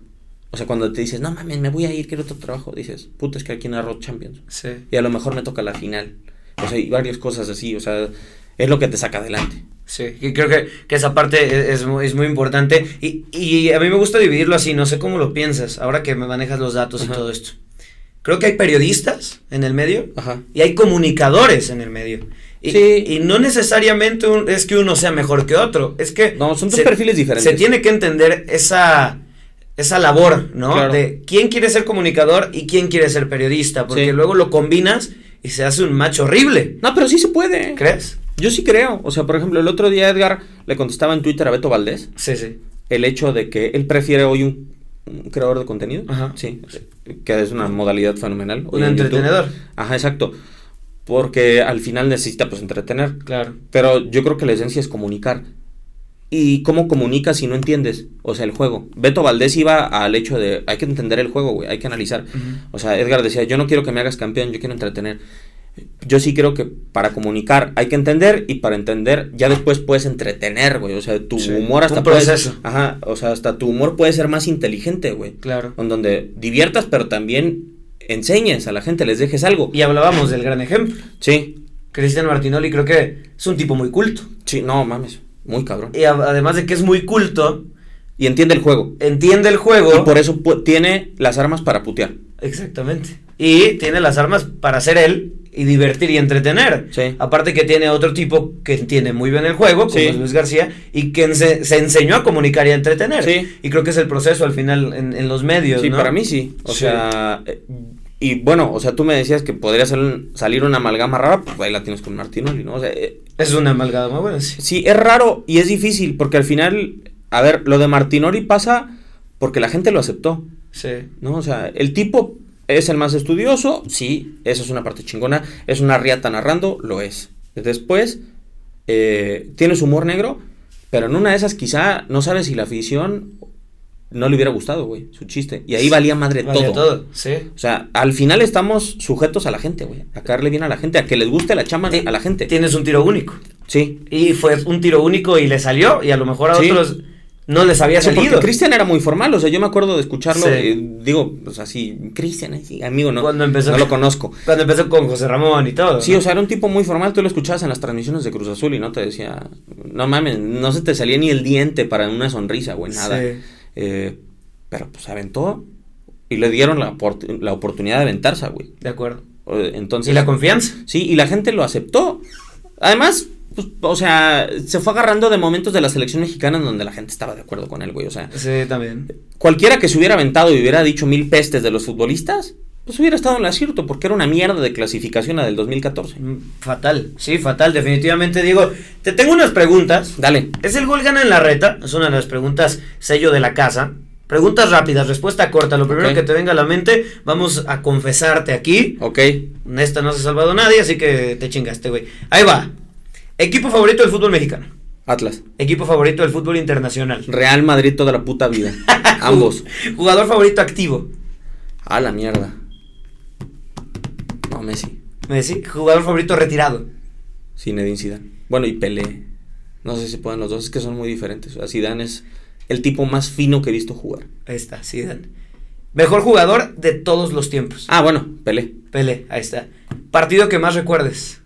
o sea, cuando te dices, no mames, me voy a ir, quiero otro trabajo, dices, puta, es que aquí narro Champions. Sí. Y a lo mejor me toca la final. O sea, y varias cosas así, o sea, es lo que te saca adelante. Sí, y creo que, que esa parte es, es, muy, importante. Y, y, a mí me gusta dividirlo así, no sé cómo lo piensas, ahora que me manejas los datos y todo esto. Creo que hay periodistas en el medio Ajá. y hay comunicadores en el medio. Y, sí. y no necesariamente es que uno sea mejor que otro, es que... No, son dos perfiles diferentes. Se tiene que entender esa esa labor, ¿no? De quién quiere ser comunicador y quién quiere ser periodista, porque luego lo combinas y se hace un match horrible. No, pero sí se puede. ¿Crees? Yo sí creo. O sea, por ejemplo, el otro día Edgar le contestaba en Twitter a Beto Valdés. Sí, sí. El hecho de que él prefiere hoy un, creador de contenido. Ajá. Sí. Que es una modalidad fenomenal. Un entretenedor. Ajá, exacto. Porque al final necesita pues entretener. Claro. Pero yo creo que la esencia es comunicar y cómo comunicas si no entiendes, o sea, el juego. Beto Valdés iba al hecho de, hay que entender el juego, güey, hay que analizar. O sea, Edgar decía, yo no quiero que me hagas campeón, yo quiero entretener. Yo sí creo que para comunicar hay que entender y para entender ya después puedes entretener, güey. O sea, tu humor hasta puede Ajá, o sea, hasta tu humor puede ser más inteligente, güey. Claro. En donde diviertas, pero también enseñes a la gente, les dejes algo. Y hablábamos del gran ejemplo. Sí. Cristian Martinoli creo que es un tipo muy culto. Sí, no mames. Muy cabrón. Y además de que es muy culto. Y entiende el juego. Entiende el juego. Y por eso tiene las armas para putear. Exactamente. Y tiene las armas para ser él y divertir y entretener. Sí. Aparte que tiene otro tipo que entiende muy bien el juego, como es Luis García, y que se, enseñó a comunicar y a entretener. Sí. Y creo que es el proceso al final en, los medios. Sí, para mí sí. O sea, eh, y bueno, o sea, tú me decías que podría salir una amalgama rara, pues ahí la tienes con Martinoli, ¿no? O sea, eh, es una amalgama buena, sí. Sí, es raro y es difícil porque al final, a ver, lo de Martinoli pasa porque la gente lo aceptó. Sí. ¿No? O sea, el tipo es el más estudioso, sí, eso es una parte chingona, es una riata narrando, lo es. Después, eh, tiene su humor negro, pero en una de esas quizá no sabes si la afición no le hubiera gustado, güey, su chiste. Y ahí valía madre todo. todo. Sí. O sea, al final estamos sujetos a la gente, güey. A caerle bien a la gente, a que les guste la chama a la gente. Tienes un tiro único. Sí. Y fue un tiro único y le salió, y a lo mejor a otros no les había salido. Cristian era muy formal, o sea, yo me acuerdo de escucharlo, digo, pues así, Cristian, amigo, no, cuando empezó, no lo conozco. Cuando empezó con José Ramón y todo. Sí, o sea, era un tipo muy formal, tú lo escuchabas en las transmisiones de Cruz Azul y no te decía, no mames, no se te salía ni el diente para una sonrisa, güey, nada. Sí. Eh, pero pues aventó y le dieron la, la oportunidad de aventarse, güey. De acuerdo. Entonces, y la confianza. Sí, y la gente lo aceptó. Además, pues, o sea, se fue agarrando de momentos de la selección mexicana en donde la gente estaba de acuerdo con él, güey. O sea, sí, también. Cualquiera que se hubiera aventado y hubiera dicho mil pestes de los futbolistas, pues hubiera estado en el acierto, porque era una mierda de clasificación a del 2014. Mm, fatal, sí, fatal, definitivamente. Digo, te tengo unas preguntas. Dale. ¿Es el gol gana en la reta? Es una de las preguntas sello de la casa. Preguntas rápidas, respuesta corta. Lo primero que te venga a la mente, vamos a confesarte aquí. Ok. En esta no se ha salvado nadie, así que te chingaste, güey. Ahí va. Equipo favorito del fútbol mexicano. Atlas. Equipo favorito del fútbol internacional. Real Madrid toda la puta vida. [laughs] Ambos. Jugador favorito activo. A la mierda. No, Messi. Messi. Jugador favorito retirado. Zinedine Zidane. Bueno, y Pelé. No sé si se pueden los dos, es que son muy diferentes. O sea, Zidane es el tipo más fino que he visto jugar. Ahí está, sí, Mejor jugador de todos los tiempos. Ah, bueno, Pelé. Pelé, ahí está. Partido que más recuerdes.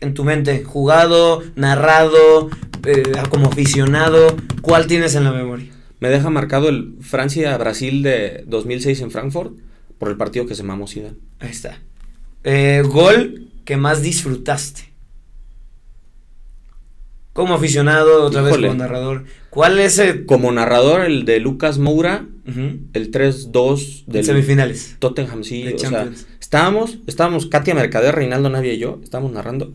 En tu mente, jugado, narrado, eh, como aficionado, ¿cuál tienes en la memoria? Me deja marcado el Francia-Brasil de 2006 en Frankfurt por el partido que se mamó Zidane. Ahí está. Eh, gol que más disfrutaste. Como aficionado, otra vez como narrador. ¿Cuál es el...? Como narrador, el de Lucas Moura, el 3-2 del... Semifinales. Tottenham, sí. o sea, estábamos, estábamos, Katia Mercader, Reinaldo Navia y yo, estábamos narrando.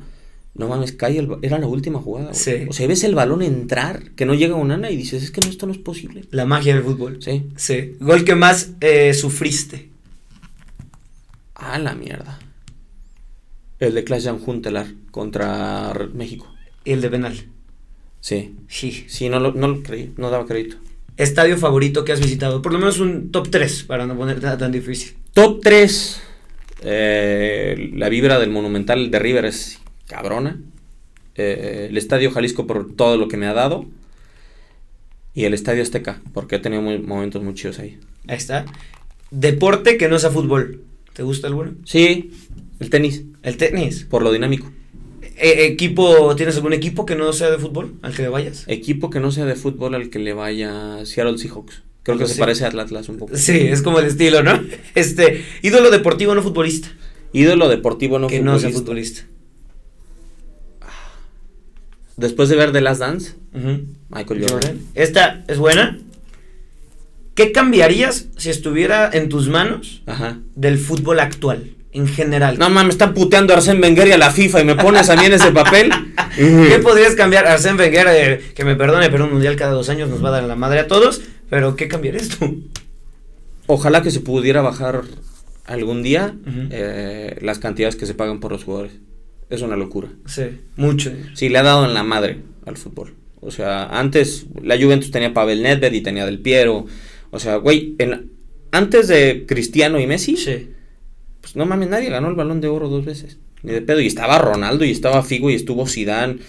No mames, cae el, era la última jugada. Sí. O sea, ves el balón entrar, que no llega un ana y dices, es que no, esto no es posible. La magia del fútbol. Sí. Sí. Gol que más eh, sufriste. Ah, la mierda. El de Klaas Jan Juntelar contra México. ¿Y el de penal? Sí. Sí. Sí, no lo, no lo creí, no daba crédito. ¿Estadio favorito que has visitado? Por lo menos un top 3, para no poner tan difícil. Top 3. Eh, la vibra del Monumental de River es cabrona. Eh, el Estadio Jalisco por todo lo que me ha dado. Y el Estadio Azteca, porque he tenido momentos muy chidos ahí. Ahí está. Deporte que no sea fútbol. ¿Te gusta alguno? Sí, el tenis. El tenis. Por lo dinámico. Eh, equipo, ¿tienes algún equipo que no sea de fútbol al que le vayas? Equipo que no sea de fútbol al que le vaya Seattle Seahawks. Creo que se parece a Atlas un poco. Sí, es como el estilo, ¿no? Este, ídolo deportivo no futbolista. Ídolo deportivo no que futbolista. Que no sea futbolista. Después de ver The Last Dance, Michael Jordan. Esta es buena. ¿Qué cambiarías si estuviera en tus manos del fútbol actual? en general. No mames, están puteando a Arsène Wenger y a la FIFA y me pones a mí en ese papel. [laughs] ¿Qué podrías cambiar? Arsène Wenger, eh, que me perdone, pero un mundial cada dos años nos va a dar la madre a todos. Pero ¿qué cambiarías tú? Ojalá que se pudiera bajar algún día eh, las cantidades que se pagan por los jugadores. Es una locura. Sí, mucho. Sí, le ha dado en la madre al fútbol. O sea, antes la Juventus tenía Pavel Nedved y tenía Del Piero. O sea, güey, antes de Cristiano y Messi, sí pues no mames, nadie ganó el balón de oro dos veces. Ni de pedo. Y estaba Ronaldo y estaba Figo y estuvo Zidane.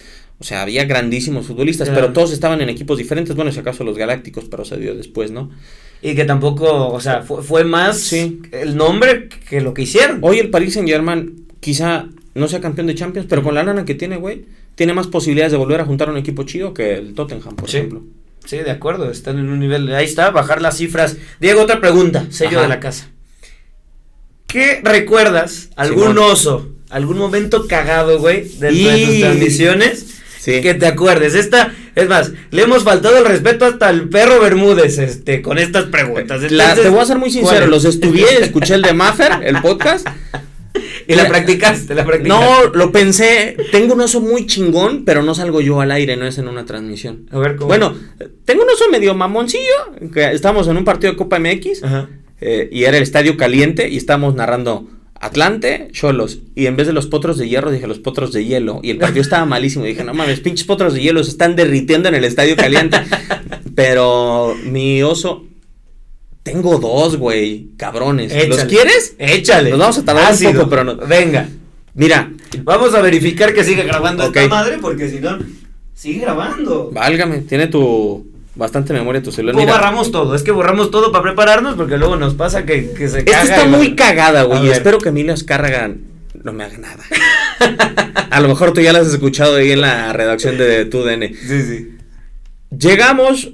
O sea, había grandísimos futbolistas, pero todos estaban en equipos diferentes. Bueno, si acaso los Galácticos, pero se dio después, ¿no? Y que tampoco, o sea, fue, más el nombre que lo que hicieron. Hoy el Paris Saint Germain quizá no sea campeón de Champions, pero con la lana que tiene, güey, tiene más posibilidades de volver a juntar un equipo chido que el Tottenham, por ejemplo. Sí, de acuerdo, están en un nivel, ahí está, bajar las cifras. Diego, otra pregunta, sello de la casa. ¿Qué recuerdas? ¿Algún oso? ¿Algún momento cagado, güey? De, tus transmisiones? Sí. Que te acuerdes. Esta, es más, le hemos faltado el respeto hasta al perro Bermúdez, este, con estas preguntas. te voy a ser muy sincero, los estudié, [laughs] escuché el de Maffer, el podcast. Y la, practicaste, la practicaste. No, lo pensé. Tengo un oso muy chingón, pero no salgo yo al aire, no es en una transmisión. A ver, ¿cómo? Bueno, tengo un oso medio mamoncillo, que estamos en un partido de Copa MX. Ajá. Eh, y era el estadio caliente y estábamos narrando Atlante, Cholos. Y en vez de los potros de hierro, dije los potros de hielo. Y el partido estaba malísimo. Y dije, no mames, pinches potros de hielo se están derritiendo en el estadio caliente. [laughs] Pero mi oso. Tengo dos, güey. Cabrones. ¿Los quieres? Échale. Nos vamos a tardar un poco, pero no. Venga. Mira. Vamos a verificar que sigue grabando esta madre, porque si no. Sigue grabando. Válgame, tiene tu bastante memoria tu celular. Mira. borramos todo, es que borramos todo para prepararnos porque luego nos pasa que, que se Esta está muy cagada, güey. Espero que Emilio Azcárraga no me haga nada. [laughs] A lo mejor tú ya la has escuchado ahí en la redacción de tu DN. Sí, sí. Llegamos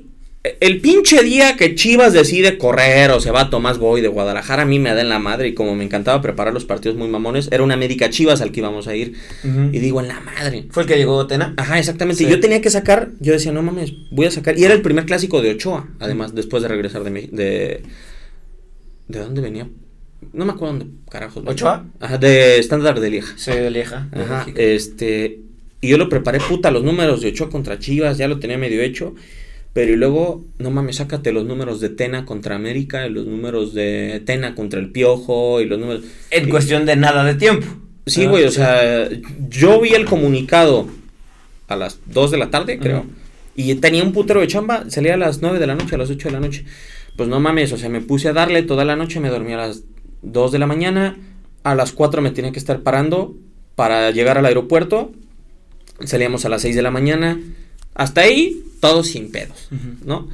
el pinche día que Chivas decide correr o se va a Tomás Boy de Guadalajara, a mí me da en la madre y como me encantaba preparar los partidos muy mamones, era una América Chivas al que íbamos a ir. Y digo, en la madre. ¿Fue el que llegó Tena? Ajá, exactamente. Y yo tenía que sacar, yo decía, no mames, voy a sacar. Y era el primer clásico de Ochoa, además, después de regresar de... ¿De, ¿de dónde venía? No me acuerdo dónde carajos. ¿Ochoa? Ajá, de estándar de Lieja. Sí, de Lieja. Ajá, este... Y yo lo preparé, puta, los números de Ochoa contra Chivas, ya lo tenía medio hecho. Pero y luego, no mames, sácate los números de Tena contra América y los números de Tena contra el Piojo y los números... En cuestión de nada de tiempo. Sí, güey, o sea, yo vi el comunicado a las 2 de la tarde, creo. Y tenía un putero de chamba, salía a las 9 de la noche, a las 8 de la noche. Pues no mames, o sea, me puse a darle toda la noche, me dormí a las 2 de la mañana, a las 4 me tenía que estar parando para llegar al aeropuerto, salíamos a las 6 de la mañana, hasta ahí, todo sin pedos, ¿no?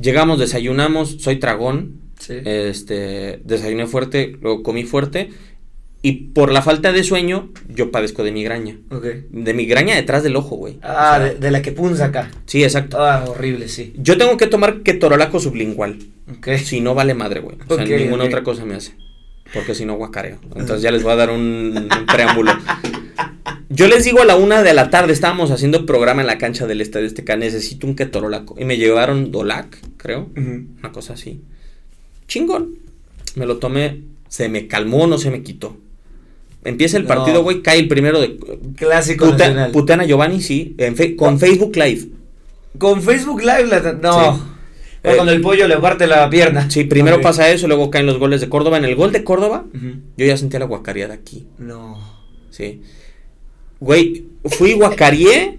Llegamos, desayunamos, soy tragón, este, desayuné fuerte, luego comí fuerte, y por la falta de sueño, yo padezco de migraña. De migraña detrás del ojo, güey. Ah, de, la que punza acá. Sí, exacto. Ah, horrible, sí. Yo tengo que tomar ketorolaco sublingual. Ok. Si no, vale madre, güey. O sea, ninguna otra cosa me hace. Porque si no, guacareo. Entonces ya les voy a dar un preámbulo. [laughs] Yo les digo a la una de la tarde, estábamos haciendo programa en la cancha del Estadio Azteca, necesito un ketorolaco. Y me llevaron Dolac, creo, una cosa así. Chingón. Me lo tomé, se me calmó, no se me quitó. Empieza el partido, güey, cae el primero de... Clásico nacional. Puteana Giovanni, sí, con Facebook Live. Con Facebook Live, la, no. Eh, cuando el pollo le parte la pierna. Sí, primero pasa eso, luego caen los goles de Córdoba. En el gol de Córdoba, yo ya sentía la guacareada aquí. No. Sí. Güey, fui guacarié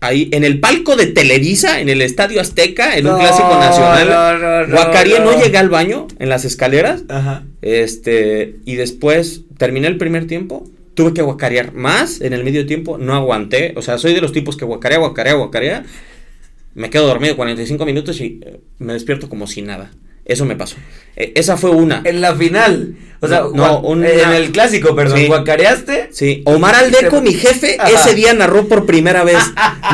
ahí en el palco de Televisa, en el Estadio Azteca, en un clásico nacional. No, no, guacarié, no, llegué al baño en las escaleras. Ajá. Este, y después terminé el primer tiempo. Tuve que guacarear más en el medio tiempo, no aguanté. O sea, soy de los tipos que guacarea, guacarea, guacarea. Me quedo dormido 45 minutos y eh, me despierto como si nada. Eso me pasó. E, esa fue una. En la final. O sea, no, en el clásico, perdón. ¿Guacareaste? Sí. Omar Aldeco, mi jefe, ese día narró por primera vez.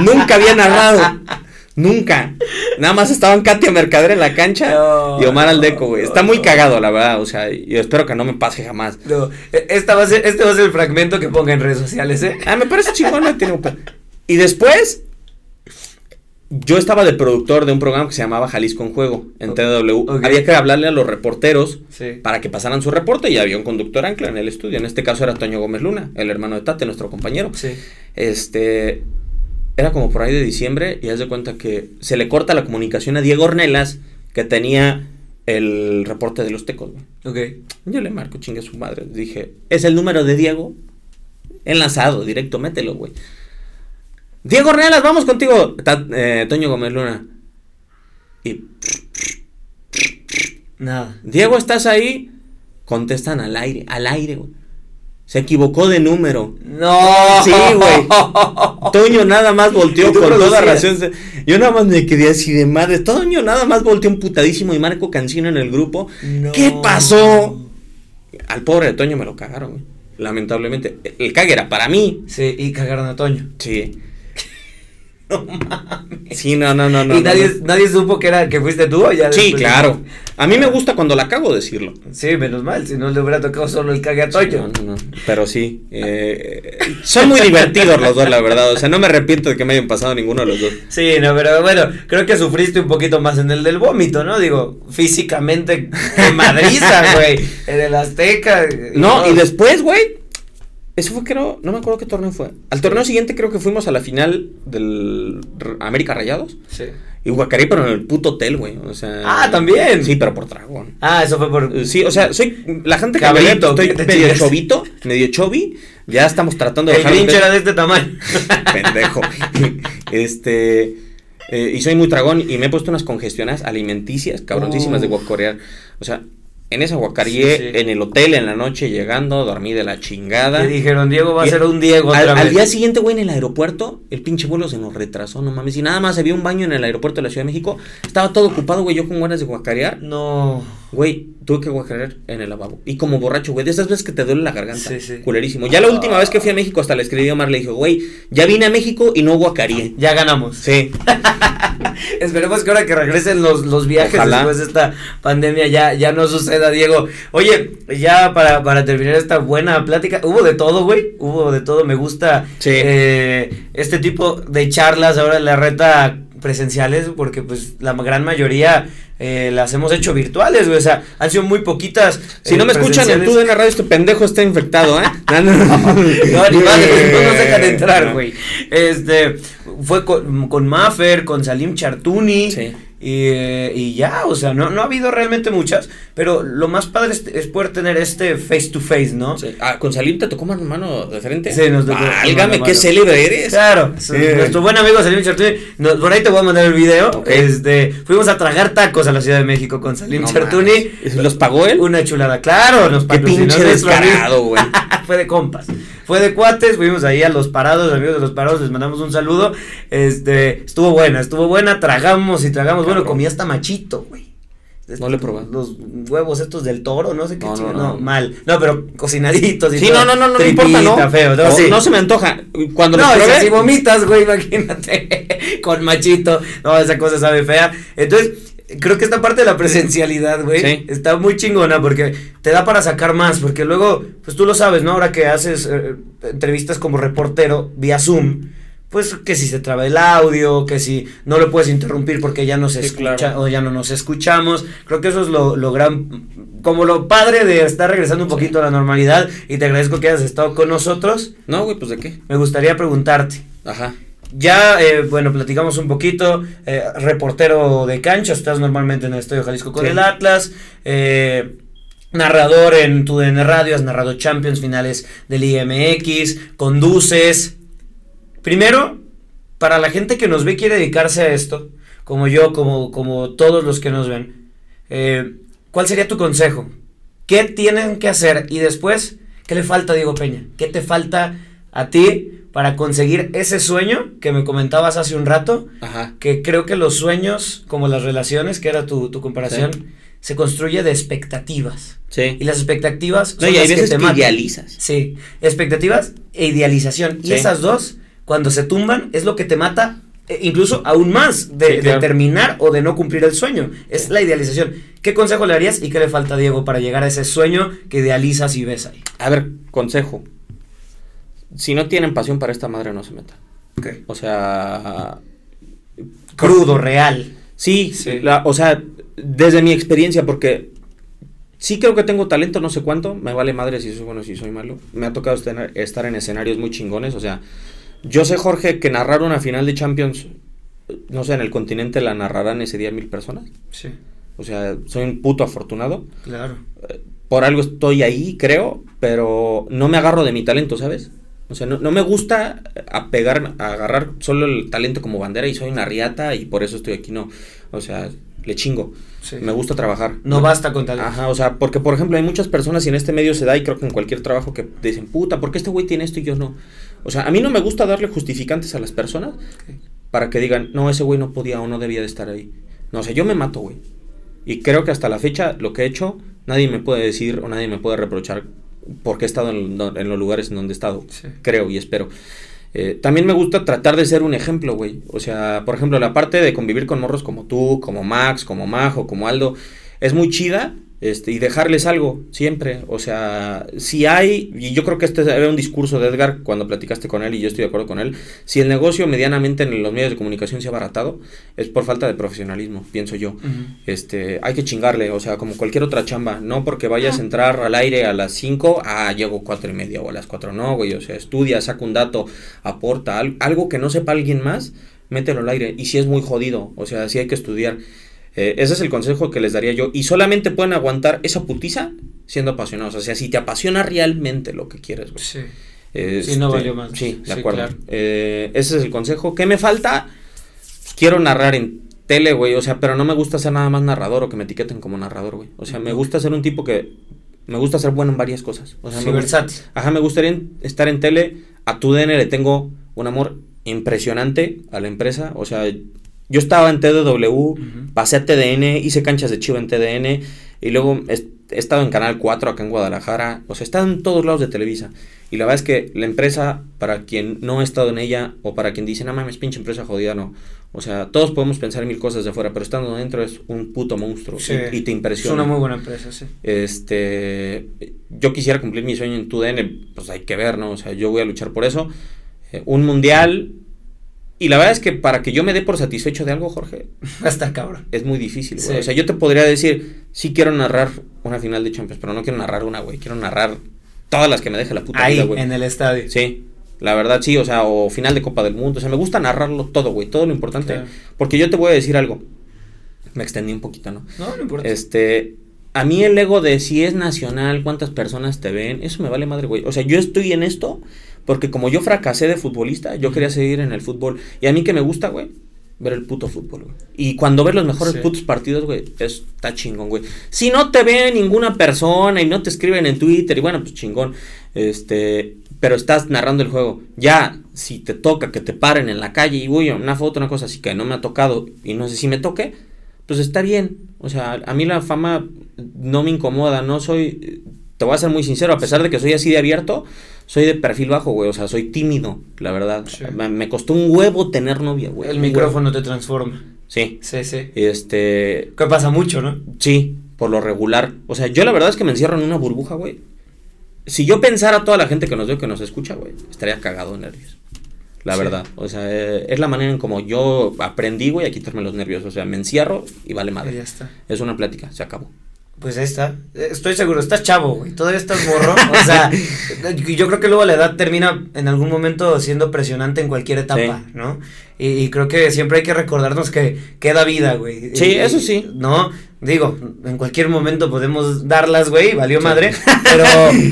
Nunca había narrado. Nunca. Nada más estaban Katia Mercader en la cancha y Omar Aldeco, güey. Está muy cagado, la verdad. O sea, yo espero que no me pase jamás. No, e, esta va a ser, este va a ser el fragmento que ponga en redes sociales, ¿eh? Ah, me parece chingón, no tiene Y después, yo estaba de productor de un programa que se llamaba Jalisco en Juego en TW. Había que hablarle a los reporteros para que pasaran su reporte y había un conductor ancla en el estudio. En este caso era Toño Gómez Luna, el hermano de Tate, nuestro compañero. Este era como por ahí de diciembre y haz de cuenta que se le corta la comunicación a Diego Ornelas que tenía el reporte de los tecos. Yo le marco, chingue su madre. Dije, es el número de Diego enlazado, directo, mételo, güey. Diego Ornelas, vamos contigo. Eh, Toño Gómez Luna. Y. Nada. Diego, ¿estás ahí? Contestan al aire, al aire, güey. Se equivocó de número. No. Sí, güey. Toño nada más volteó [laughs] con toda razón. Yo nada más me quedé así de madre. Toño nada más volteó un putadísimo y Marco Cancino en el grupo. ¿Qué pasó? Al pobre de Toño me lo cagaron, güey. Lamentablemente. El cague era para mí. Sí, y cagaron a Toño. Sí. [laughs] No mames. Sí, no, no, no, no. ¿Y nadie, nadie supo que era que fuiste tú o ya Sí, claro. A mí me gusta cuando la cago decirlo. Sí, menos mal, si no le hubiera tocado solo el cague a Toño. no, no, no, Pero sí. [laughs] Eh, son muy divertidos los dos, la verdad. O sea, no me arrepiento de que me hayan pasado ninguno de los dos. Sí, no, pero bueno, creo que sufriste un poquito más en el del vómito, ¿no? Digo, físicamente, de madriza, [laughs] güey. En el Azteca. No, y después, güey eso fue, creo, no me acuerdo qué torneo fue. Al torneo siguiente creo que fuimos a la final del América Rayados. Sí. Y Guacarí, pero en el puto hotel, güey. O sea. Ah, también. Sí, pero por dragón. Ah, eso fue por. Sí, o sea, soy. La gente que me estoy medio chovito, medio chovi. Ya estamos tratando de. El pinche era de este tamaño. [laughs] Pendejo. [laughs] este. Eh, y soy muy dragón y me he puesto unas congestiones alimenticias cabroncísimas de guacorear. O sea, en esa guacarie, en el hotel, en la noche, llegando, dormí de la chingada. Y dijeron, Diego va a ser un Diego otra al, día siguiente, güey, en el aeropuerto, el pinche vuelo se nos retrasó, no mames. Y nada más había un baño en el aeropuerto de la Ciudad de México. Estaba todo ocupado, güey, yo con ganas de guacarear. No. Güey, tuve que guacarear en el lavabo. Y como borracho, güey, de esas veces que te duele la garganta. Sí, sí. Culerísimo. Ya la última vez que fui a México, hasta le escribí a Omar, le dije, güey, ya vine a México y no guacareé. Ya ganamos. Sí. [laughs] Esperemos que ahora que regresen los, los viajes después de esta pandemia ya, ya no suceda, Diego. Oye, ya para, para terminar esta buena plática, hubo de todo, güey. Hubo de todo. Me gusta eh, este tipo de charlas ahora en la reta presenciales, porque pues la gran mayoría eh, las hemos hecho virtuales, güey. O sea, han sido muy poquitas. Si no me escuchan en tu en la radio, este pendejo está infectado, ¿eh? [laughs] no, no, no, no nos [laughs] dejan entrar, güey. Este, fue con, con Maffer, con Salim Chartuni. Sí. Y, y, ya, o sea, no, no ha habido realmente muchas, pero lo más padre es, poder tener este face to face, ¿no? Sí. Ah, con Salim te tocó mano mano de frente. Sí, nos tocó. Álgame, qué célebre eres. Claro, nuestro buen amigo Salim Chartuni, por ahí te voy a mandar el video. Este, fuimos a tragar tacos a la Ciudad de México con Salim Chartuni. ¿Los pagó él? Una chulada, claro, nos Qué pinche descarado, güey. [laughs] Fue de compas fue de cuates, fuimos ahí a los parados, amigos de los parados, les mandamos un saludo. Este, estuvo buena, estuvo buena, tragamos y tragamos. Bueno, comí hasta machito, güey. No le probé. Los huevos estos del toro, no sé qué no, no, no, mal. No, pero cocinaditos y Sí, no, no, no, no, importa, no. Feo, no, no se me antoja. Cuando no, probé... si vomitas, güey, imagínate. [laughs] con machito. No, esa cosa sabe fea. Entonces, creo que esta parte de la presencialidad, güey, está muy chingona porque te da para sacar más, porque luego, pues tú lo sabes, ¿no? Ahora que haces eh, entrevistas como reportero vía Zoom, pues que si se traba el audio, que si no lo puedes interrumpir porque ya no se escucha o ya no nos escuchamos. Creo que eso es lo, lo, gran, como lo padre de estar regresando un poquito a la normalidad y te agradezco que hayas estado con nosotros. No, güey, pues de qué. Me gustaría preguntarte. Ajá. Ya, eh, bueno, platicamos un poquito, eh, reportero de cancha, estás normalmente en el Estadio Jalisco con el Atlas, eh, narrador en tu DN Radio, has narrado Champions, finales del IMX, conduces. Primero, para la gente que nos ve y quiere dedicarse a esto, como yo, como, como todos los que nos ven, ¿cuál sería tu consejo? ¿Qué tienen que hacer? Y después, ¿qué le falta a Diego Peña? ¿Qué te falta a ti para conseguir ese sueño que me comentabas hace un rato, que creo que los sueños, como las relaciones, que era tu, comparación, se construye de expectativas. Sí. Y las expectativas son y hay veces que, te idealizas. Sí, expectativas e idealización. Y esas dos, cuando se tumban, es lo que te mata e incluso aún más de, terminar o de no cumplir el sueño. Es la idealización. ¿Qué consejo le harías y qué le falta a Diego para llegar a ese sueño que idealizas y ves ahí? A ver, consejo si no tienen pasión para esta madre, no se metan. O sea. Crudo, real. Sí, o sea, desde mi experiencia, porque sí creo que tengo talento, no sé cuánto, me vale madre si soy bueno, si soy malo. Me ha tocado estar en escenarios muy chingones, o sea, yo sé, Jorge, que narrar una final de Champions, no sé, en el continente la narrarán ese día mil personas. Sí. O sea, soy un puto afortunado. Claro. Eh, por algo estoy ahí, creo, pero no me agarro de mi talento, ¿sabes? O sea, no, me gusta apegar, agarrar solo el talento como bandera y soy una riata y por eso estoy aquí, no. O sea, le chingo. Me gusta trabajar. No, basta con talento. Ajá, o sea, porque por ejemplo hay muchas personas y en este medio se da y creo que en cualquier trabajo que dicen, puta, ¿por qué este güey tiene esto y yo no? O sea, a mí no me gusta darle justificantes a las personas para que digan, no, ese güey no podía o no debía de estar ahí. No, o sea, yo me mato, güey. Y creo que hasta la fecha lo que he hecho, nadie me puede decir o nadie me puede reprochar porque he estado en, los lugares en donde he estado, creo y espero. Eh, también me gusta tratar de ser un ejemplo, güey. O sea, por ejemplo, la parte de convivir con morros como tú, como Max, como Majo, como Aldo, es muy chida, este, y dejarles algo siempre. O sea, si hay, y yo creo que este era un discurso de Edgar cuando platicaste con él, y yo estoy de acuerdo con él, si el negocio medianamente en los medios de comunicación se ha abaratado, es por falta de profesionalismo, pienso yo. este, hay que chingarle, o sea, como cualquier otra chamba, no porque vayas a entrar al aire a las 5, ah, llego cuatro y media o a las 4, no, güey, o sea, estudia, saca un dato, aporta, algo que no sepa alguien más, mételo al aire, y si es muy jodido, o sea, si hay que estudiar. Eh, ese es el consejo que les daría yo. Y solamente pueden aguantar esa putiza siendo apasionados. O sea, si te apasiona realmente lo que quieres, güey. Sí. sí, no valió más. Sí, de acuerdo. Eh, ese es el consejo. ¿Qué me falta? Quiero narrar en tele, güey. O sea, pero no me gusta ser nada más narrador o que me etiqueten como narrador, güey. O sea, me gusta ser un tipo que. Me gusta ser bueno en varias cosas. O sea, me versátil. Ajá, me gustaría estar en tele. A tu DN le tengo un amor impresionante a la empresa. O sea, yo estaba en TDW, pasé a TDN, hice canchas de chivo en TDN y luego he, estado en Canal 4 acá en Guadalajara. O sea, he estado en todos lados de Televisa. Y la verdad es que la empresa, para quien no ha estado en ella o para quien dice, no mames, pinche empresa jodida, no. O sea, todos podemos pensar en mil cosas de afuera, pero estando dentro es un puto monstruo y, te impresiona. Es una muy buena empresa, sí. Este, yo quisiera cumplir mi sueño en TUDN, pues hay que ver, ¿no? O sea, yo voy a luchar por eso. Eh, un mundial, y la verdad es que para que yo me dé por satisfecho de algo, Jorge. [laughs] Hasta cabrón. Es muy difícil, güey. O sea, yo te podría decir, sí quiero narrar una final de Champions, pero no quiero narrar una, güey. Quiero narrar todas las que me deje la puta Ahí, en el estadio. Sí. La verdad, sí, o sea, o final de Copa del Mundo. O sea, me gusta narrarlo todo, güey. Todo lo importante. Porque yo te voy a decir algo. Me extendí un poquito, ¿no? No, no importa. Este. A mí el ego de si es nacional, cuántas personas te ven, eso me vale madre, güey. O sea, yo estoy en esto porque como yo fracasé de futbolista, yo quería seguir en el fútbol. Y a mí que me gusta, güey, ver el puto fútbol, güey. Y cuando ves los mejores putos partidos, güey, está chingón, güey. Si no te ve ninguna persona y no te escriben en Twitter, y bueno, pues chingón. Este, pero estás narrando el juego. Ya, si te toca que te paren en la calle y, güey, una foto, una cosa así que no me ha tocado y no sé si me toque, pues está bien. O sea, a mí la fama no me incomoda, no soy te voy a ser muy sincero, a pesar de que soy así de abierto, soy de perfil bajo, güey. O sea, soy tímido, la verdad. Me, costó un huevo tener novia, güey. El micrófono te transforma. Sí. Sí, sí. Este. Que pasa mucho, ¿no? Sí, por lo regular. O sea, yo la verdad es que me encierro en una burbuja, güey. Si yo pensara a toda la gente que nos ve que nos escucha, güey, estaría cagado de nervios. La verdad. O sea, eh, es la manera en como yo aprendí, güey, a quitarme los nervios. O sea, me encierro y vale madre. Ya está. Es una plática, se acabó. Pues ahí está. Estoy seguro, estás chavo, güey. Todavía estás morro. O sea, [laughs] yo creo que luego la edad termina en algún momento siendo presionante en cualquier etapa, ¿no? Y, creo que siempre hay que recordarnos que queda vida, güey. Sí, eso sí. No, digo, en cualquier momento podemos darlas, güey, valió madre. [laughs] Pero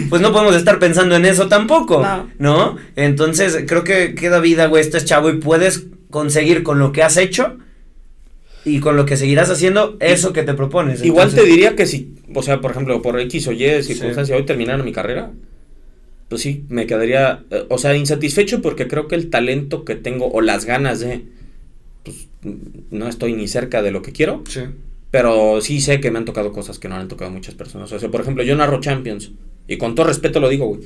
pues no podemos estar pensando en eso tampoco, no. ¿no? Entonces creo que queda vida, güey. Estás chavo y puedes conseguir con lo que has hecho y con lo que seguirás haciendo eso que te propones. Igual te diría que si, o sea, por ejemplo, por X o Y circunstancia, hoy terminaron mi carrera, pues sí, me quedaría, eh, o sea, insatisfecho porque creo que el talento que tengo o las ganas de, pues no estoy ni cerca de lo que quiero. Sí. Pero sí sé que me han tocado cosas que no han tocado muchas personas. O sea, por ejemplo, yo narro Champions. Y con todo respeto lo digo, güey.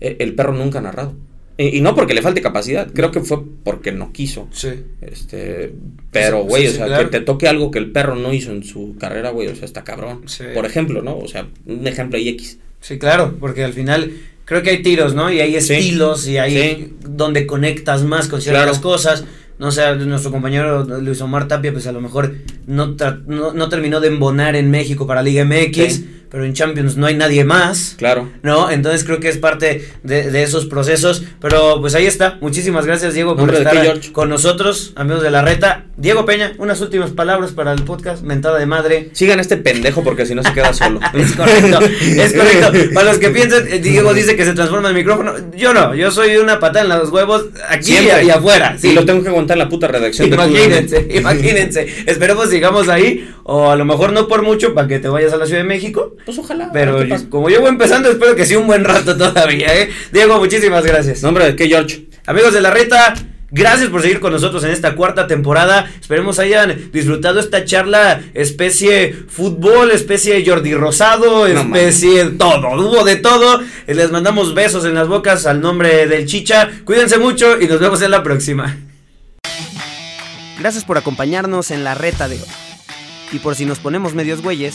Eh, el perro nunca ha narrado. Y, no porque le falte capacidad, creo que fue porque no quiso. Sí. Este, pero, güey, o sea, que te toque algo que el perro no hizo en su carrera, güey, o sea, está cabrón. Por ejemplo, ¿no? O sea, un ejemplo ahí X. Sí, claro, porque al final creo que hay tiros, ¿no? Y hay estilos y hay donde conectas más con ciertas cosas. No sé, nuestro compañero Luis Omar Tapia, pues a lo mejor no, no, terminó de embonar en México para Liga MX pero en Champions no hay nadie más. Claro. ¿No? Entonces creo que es parte de, esos procesos. Pero pues ahí está. Muchísimas gracias, Diego, por estar con nosotros, amigos de la reta. Diego Peña, unas últimas palabras para el podcast, mentada de madre. Sigan este pendejo porque si no se queda solo. [laughs] es correcto, es correcto. Para los que piensen, eh, Diego dice que se transforma el micrófono. Yo no, yo soy una patada en los huevos aquí y afuera. Sí. Y lo tengo que aguantar la puta redacción. Imagínense, imagínense. Esperemos sigamos ahí. O a lo mejor no por mucho para que te vayas a la Ciudad de México. Pues ojalá. Pero como yo voy empezando, espero que sea un buen rato todavía, ¿eh? Diego, muchísimas gracias. Nombre de qué, George. Amigos de la reta. Gracias por seguir con nosotros en esta cuarta temporada. Esperemos hayan disfrutado esta charla, especie fútbol, especie Jordi Rosado, especie todo. Hubo de todo. Les mandamos besos en las bocas al nombre del Chicha. Cuídense mucho y nos vemos en la próxima. Gracias por acompañarnos en la reta de hoy. Y por si nos ponemos medios güeyes,